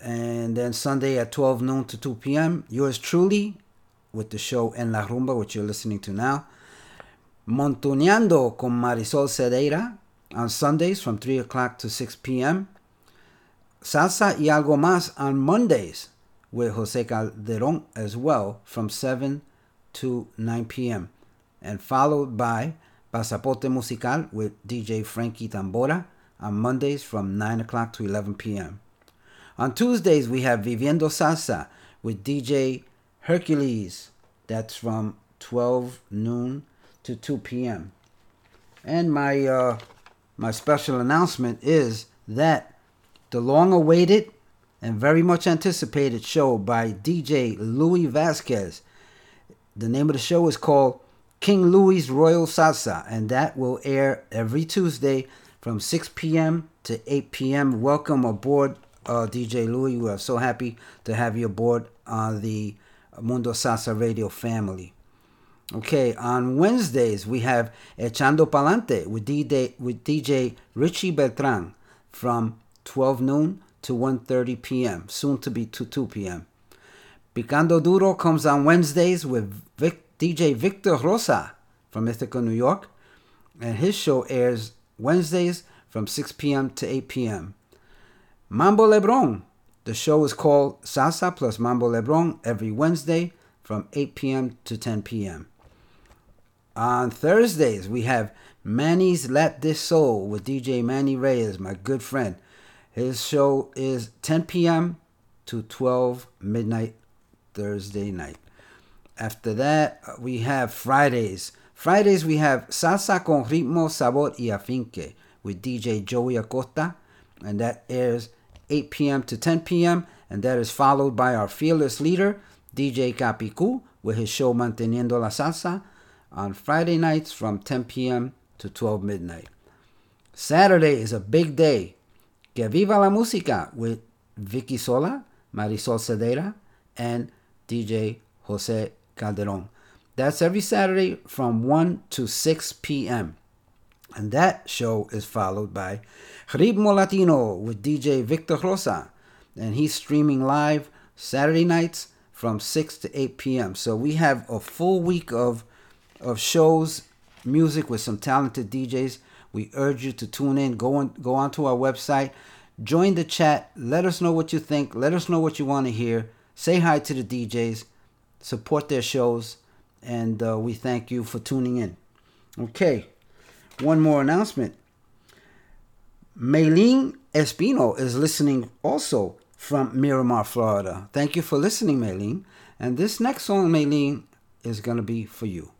And then Sunday at 12 noon to 2 p.m., yours truly with the show En La Rumba, which you're listening to now. Montuneando con Marisol Cedeira on Sundays from 3 o'clock to 6 p.m. Salsa y algo más on Mondays with Jose Calderon as well from 7 to 9 p.m. And followed by Pasaporte Musical with DJ Frankie Tambora on Mondays from 9 o'clock to 11 p.m. On Tuesdays, we have Viviendo Salsa with DJ Hercules. That's from 12 noon to 2 p.m. And my uh, my special announcement is that the long-awaited and very much anticipated show by DJ Louis Vasquez. The name of the show is called King Louis Royal Salsa, and that will air every Tuesday from 6 p.m. to 8 p.m. Welcome aboard, uh, DJ Louis. We are so happy to have you aboard on the Mundo Salsa Radio family. Okay, on Wednesdays we have Echando Palante with DJ with DJ Richie Beltran from 12 noon to 1:30 p.m. Soon to be to 2 p.m. Picando Duro comes on Wednesdays with Vic, DJ Victor Rosa from Ithaca, New York, and his show airs Wednesdays from 6 p.m. to 8 p.m. Mambo Lebron. The show is called Salsa plus Mambo Lebron every Wednesday from 8 p.m. to 10 p.m. On Thursdays, we have Manny's Let This Soul with DJ Manny Reyes, my good friend. His show is 10 p.m. to 12 midnight Thursday night. After that, we have Fridays. Fridays, we have Salsa con Ritmo, Sabor y Afinque with DJ Joey Acosta, and that airs 8 p.m. to 10 p.m., and that is followed by our fearless leader, DJ Capicu, with his show Manteniendo la Salsa on Friday nights from 10 p.m. to 12 midnight. Saturday is a big day. Que viva la música with Vicky Sola, Marisol Cedeira, and DJ Jose Calderon. That's every Saturday from 1 to 6 p.m. And that show is followed by Ritmo Latino with DJ Victor Rosa. And he's streaming live Saturday nights from 6 to 8 p.m. So we have a full week of, of shows, music with some talented DJs. We urge you to tune in. Go on, go onto our website, join the chat. Let us know what you think. Let us know what you want to hear. Say hi to the DJs. Support their shows. And uh, we thank you for tuning in. Okay, one more announcement. Maylene Espino is listening also from Miramar, Florida. Thank you for listening, Maylene. And this next song, Maylene, is going to be for you.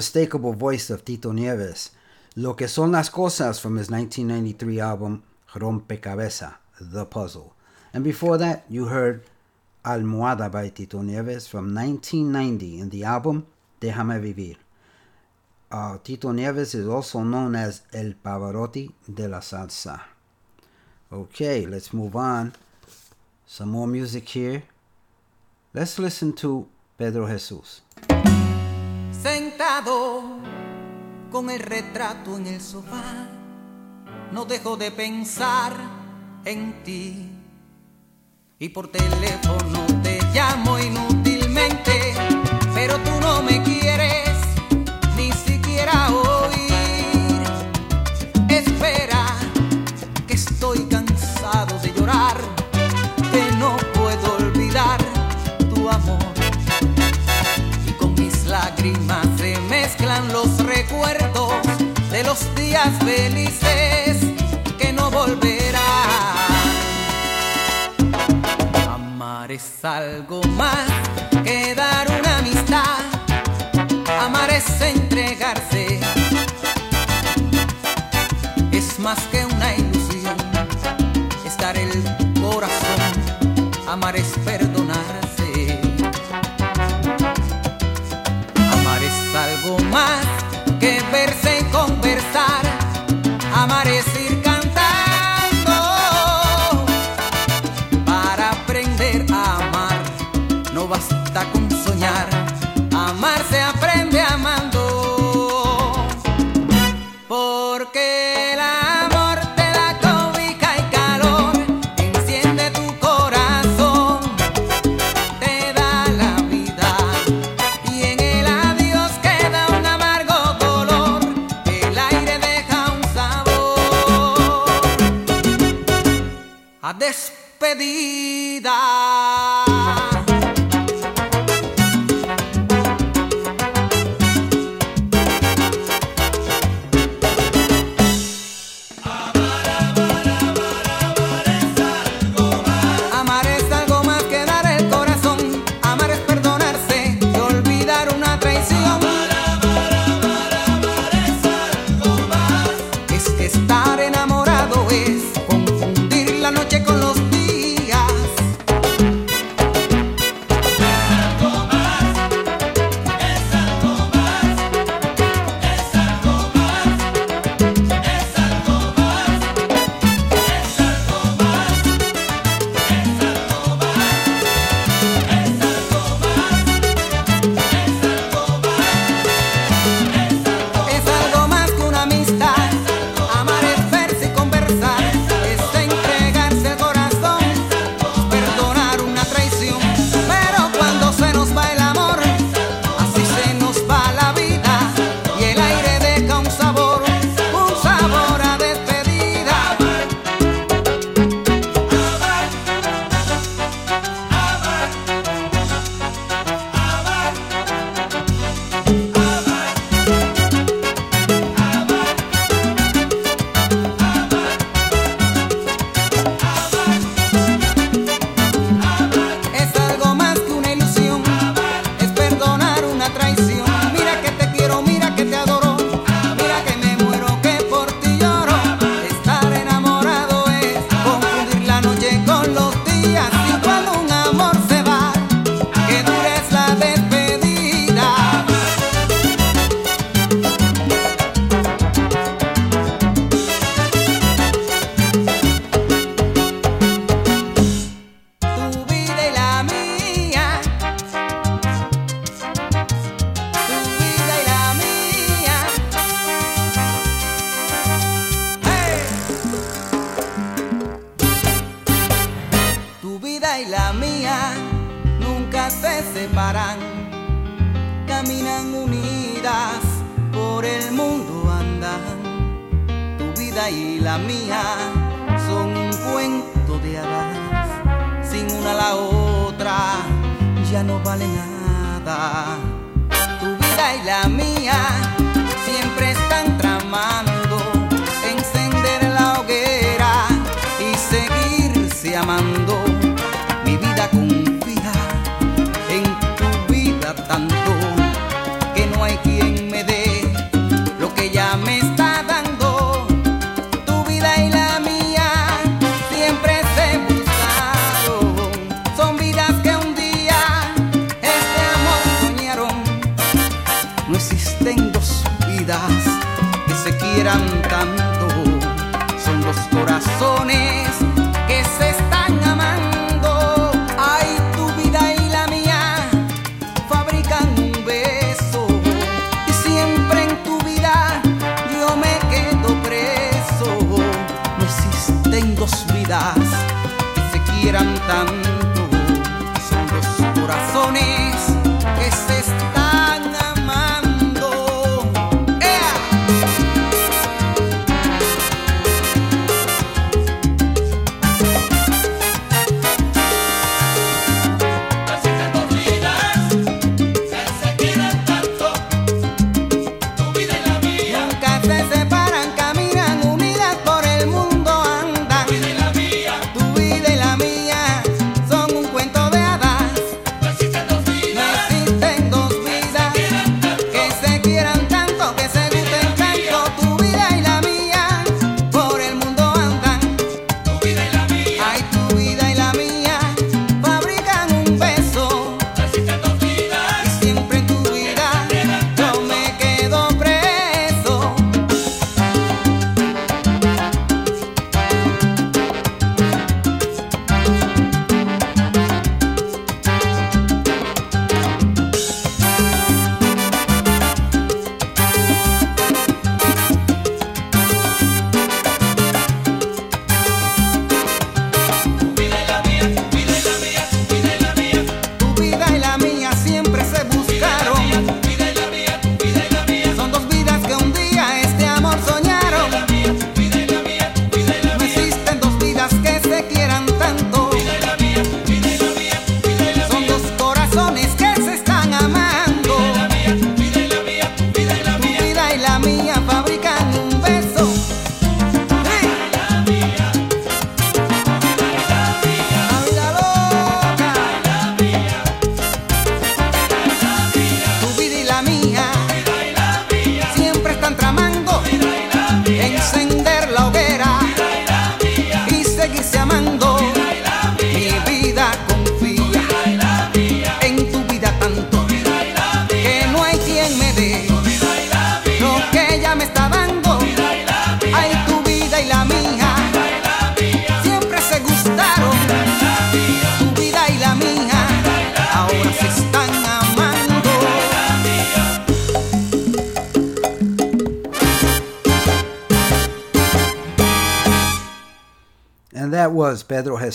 unmistakable voice of Tito Nieves, Lo que son las cosas from his 1993 album Rompecabeza, The Puzzle. And before that, you heard Almohada by Tito Nieves from 1990 in the album Déjame Vivir. Uh, Tito Nieves is also known as El Pavarotti de la Salsa. Okay, let's move on. Some more music here. Let's listen to Pedro Jesus. sentado con el retrato en el sofá, no dejo de pensar en ti. Y por teléfono te llamo inútilmente, pero tú no me quieres. los días felices que no volverán. Amar es algo más que dar una amistad. Amar es entregarse. Es más que una ilusión. Estar el corazón. Amar es perder.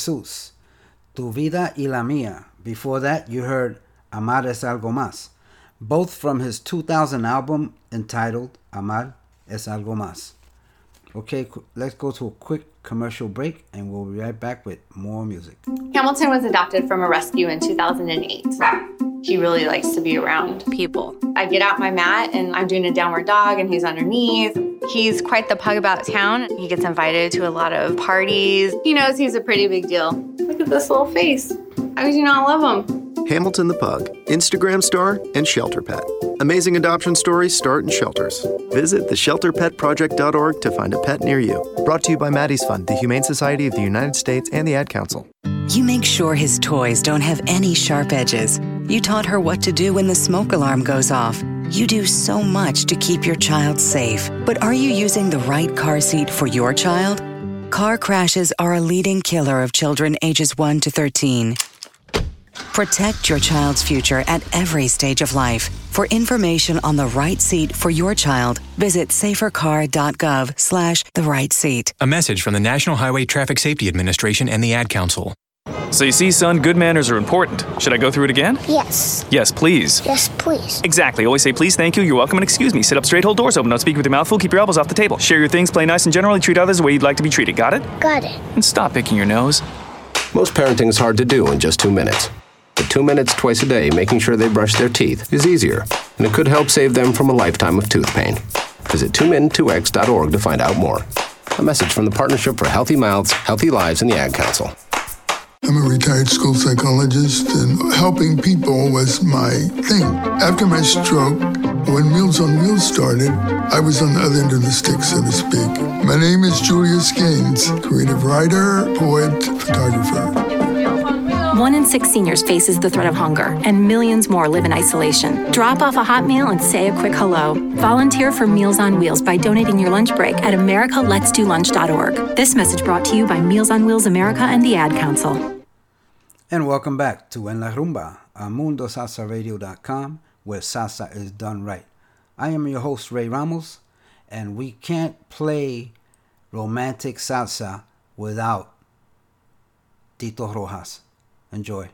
Jesus, Tu Vida y la Mía. Before that, you heard Amar es algo más, both from his 2000 album entitled Amar es algo más. Okay, let's go to a quick commercial break and we'll be right back with more music. Hamilton was adopted from a rescue in 2008. He really likes to be around people. I get out my mat and I'm doing a downward dog and he's underneath. He's quite the pug about town. He gets invited to a lot of parties. He knows he's a pretty big deal. Look at this little face. How could you not love him? Hamilton the Pug, Instagram star, and shelter pet. Amazing adoption stories start in shelters. Visit theshelterpetproject.org to find a pet near you. Brought to you by Maddie's Fund, the Humane Society of the United States, and the Ad Council. You make sure his toys don't have any sharp edges. You taught her what to do when the smoke alarm goes off. You do so much to keep your child safe. But are you using the right car seat for your child? Car crashes are a leading killer of children ages 1 to 13. Protect your child's future at every stage of life. For information on the right seat for your child, visit safercar.gov slash the right seat. A message from the National Highway Traffic Safety Administration and the Ad Council. So you see, son, good manners are important. Should I go through it again? Yes. Yes, please. Yes, please. Exactly. Always say please, thank you, you're welcome, and excuse me. Sit up straight, hold doors open, don't speak with your mouth full, keep your elbows off the table. Share your things, play nice, and generally treat others the way you'd like to be treated. Got it? Got it. And stop picking your nose. Most parenting is hard to do in just two minutes. But two minutes twice a day making sure they brush their teeth is easier, and it could help save them from a lifetime of tooth pain. Visit 2min2x.org to find out more. A message from the Partnership for Healthy Mouths, Healthy Lives, and the Ad Council. I'm a retired school psychologist, and helping people was my thing. After my stroke, when Meals on Wheels started, I was on the other end of the stick, so to speak. My name is Julius Gaines, creative writer, poet, photographer. One in six seniors faces the threat of hunger, and millions more live in isolation. Drop off a hot meal and say a quick hello. Volunteer for Meals on Wheels by donating your lunch break at americaletsdolunch.org. This message brought to you by Meals on Wheels America and the Ad Council. And welcome back to En La Rumba on MundoSalsaRadio.com, where salsa is done right. I am your host, Ray Ramos, and we can't play romantic salsa without Tito Rojas. Enjoy.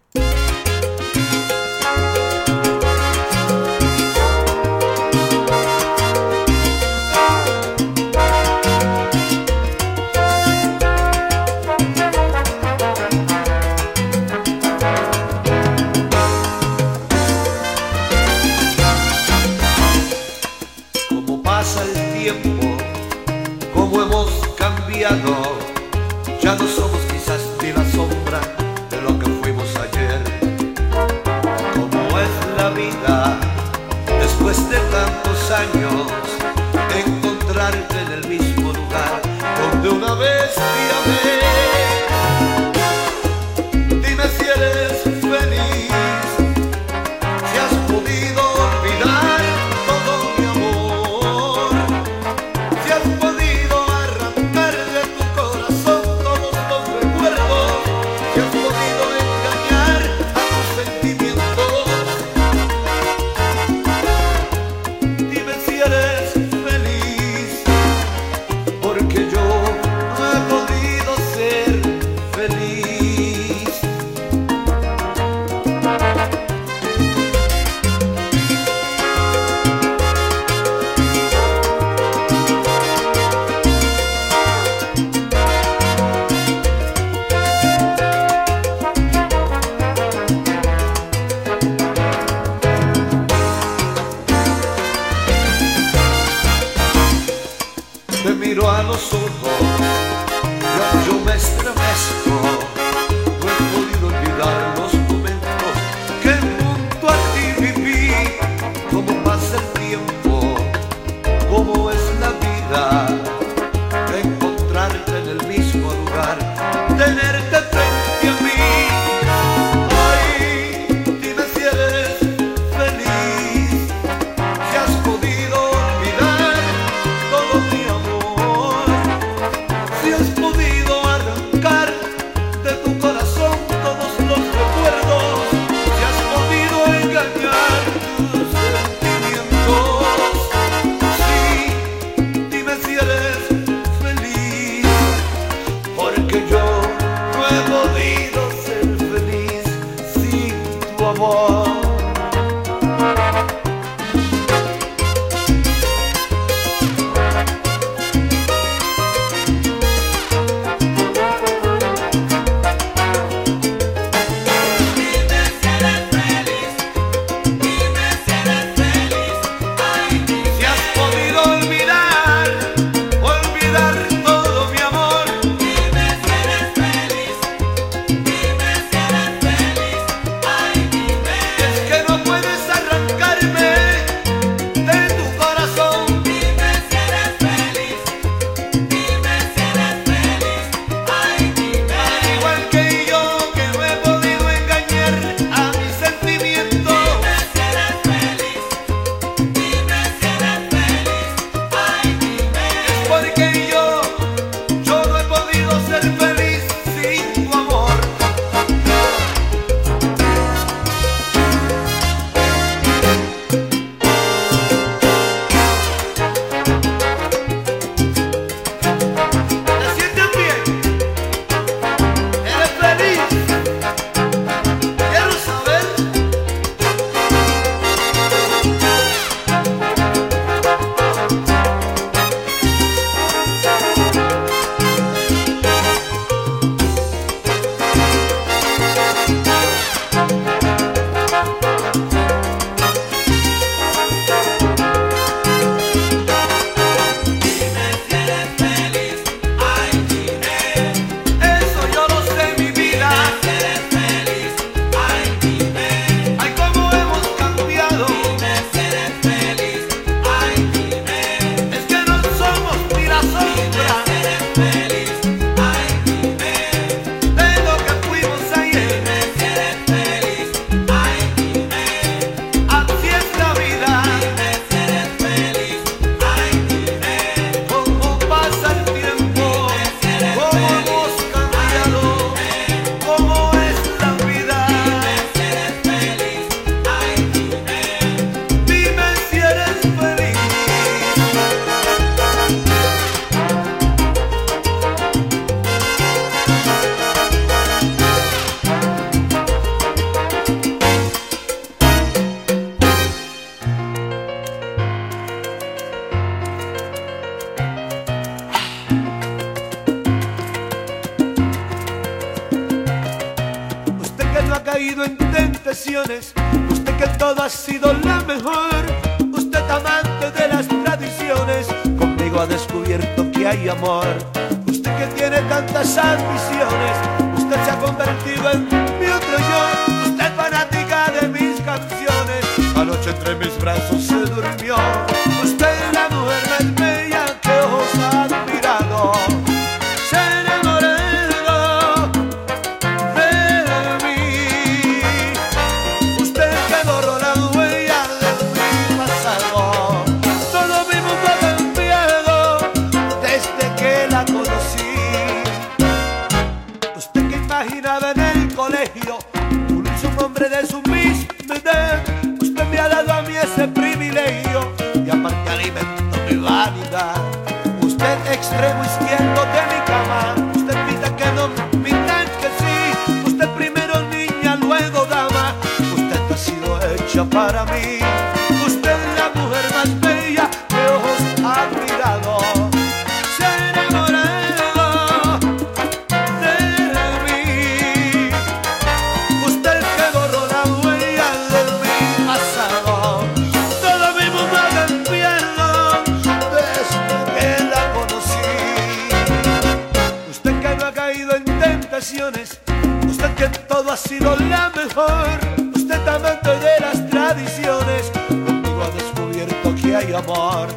caído en tentaciones, usted que todo ha sido la mejor, usted amante de las tradiciones, contigo ha descubierto que hay amor,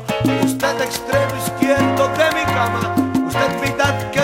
usted extremo izquierdo de mi cama, usted mitad que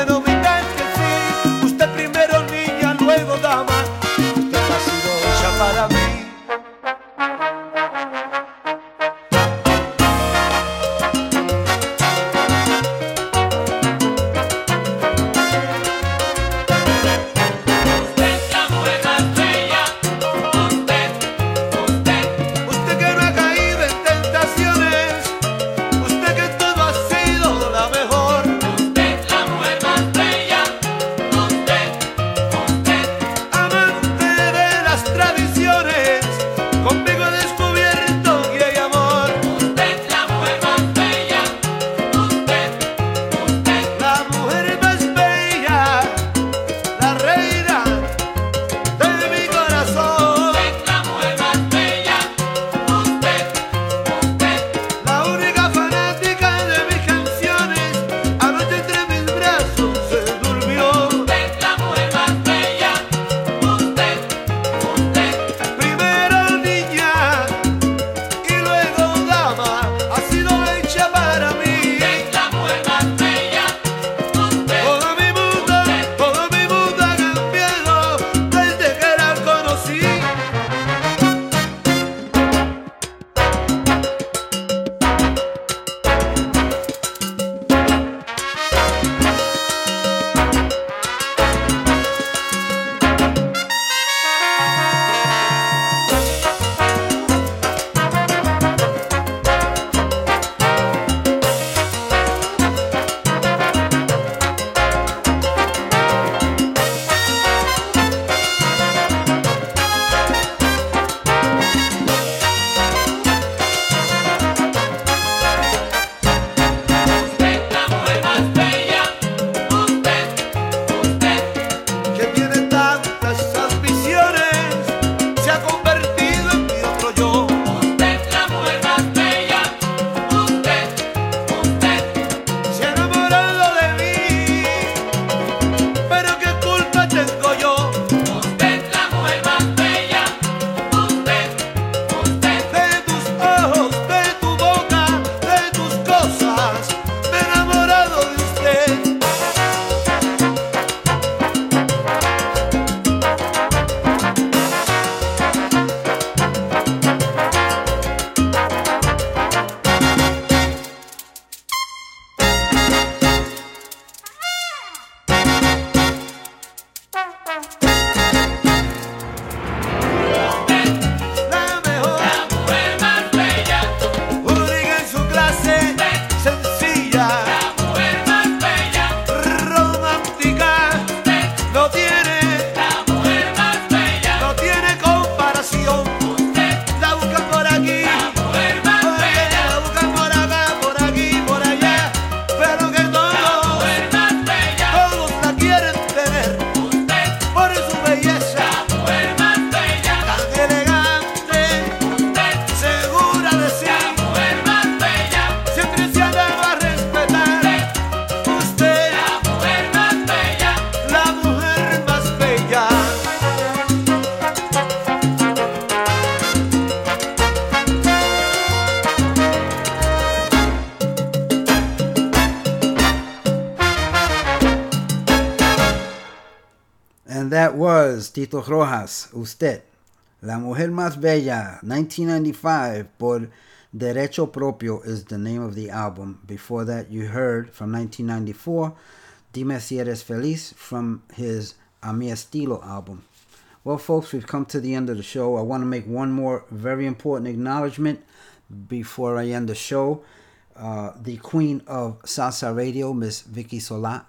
that was Tito Rojas, Usted. La Mujer Más Bella, 1995, por Derecho Propio is the name of the album. Before that, you heard from 1994, Dime Si Eres Feliz from his A Mi Estilo album. Well, folks, we've come to the end of the show. I want to make one more very important acknowledgement before I end the show. Uh, the queen of salsa radio, Miss Vicky Sola,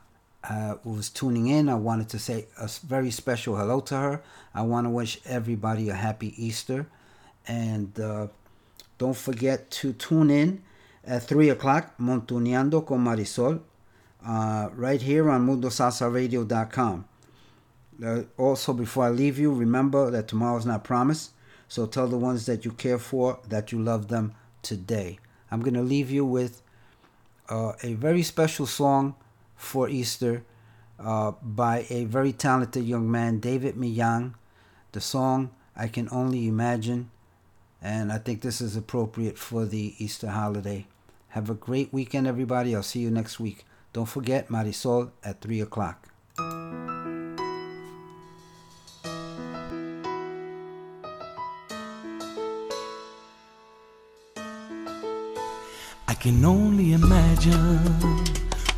uh, was tuning in. I wanted to say a very special hello to her. I want to wish everybody a happy Easter. And uh, don't forget to tune in at 3 o'clock, Montuneando con Marisol, uh, right here on MundoSalsaRadio.com. Uh, also, before I leave you, remember that tomorrow's not promised. So tell the ones that you care for that you love them today. I'm going to leave you with uh, a very special song for Easter uh, by a very talented young man, David Miyang. The song I Can Only Imagine. And I think this is appropriate for the Easter holiday. Have a great weekend, everybody. I'll see you next week. Don't forget Marisol at 3 o'clock. I can only imagine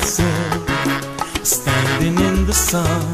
Myself standing in the sun.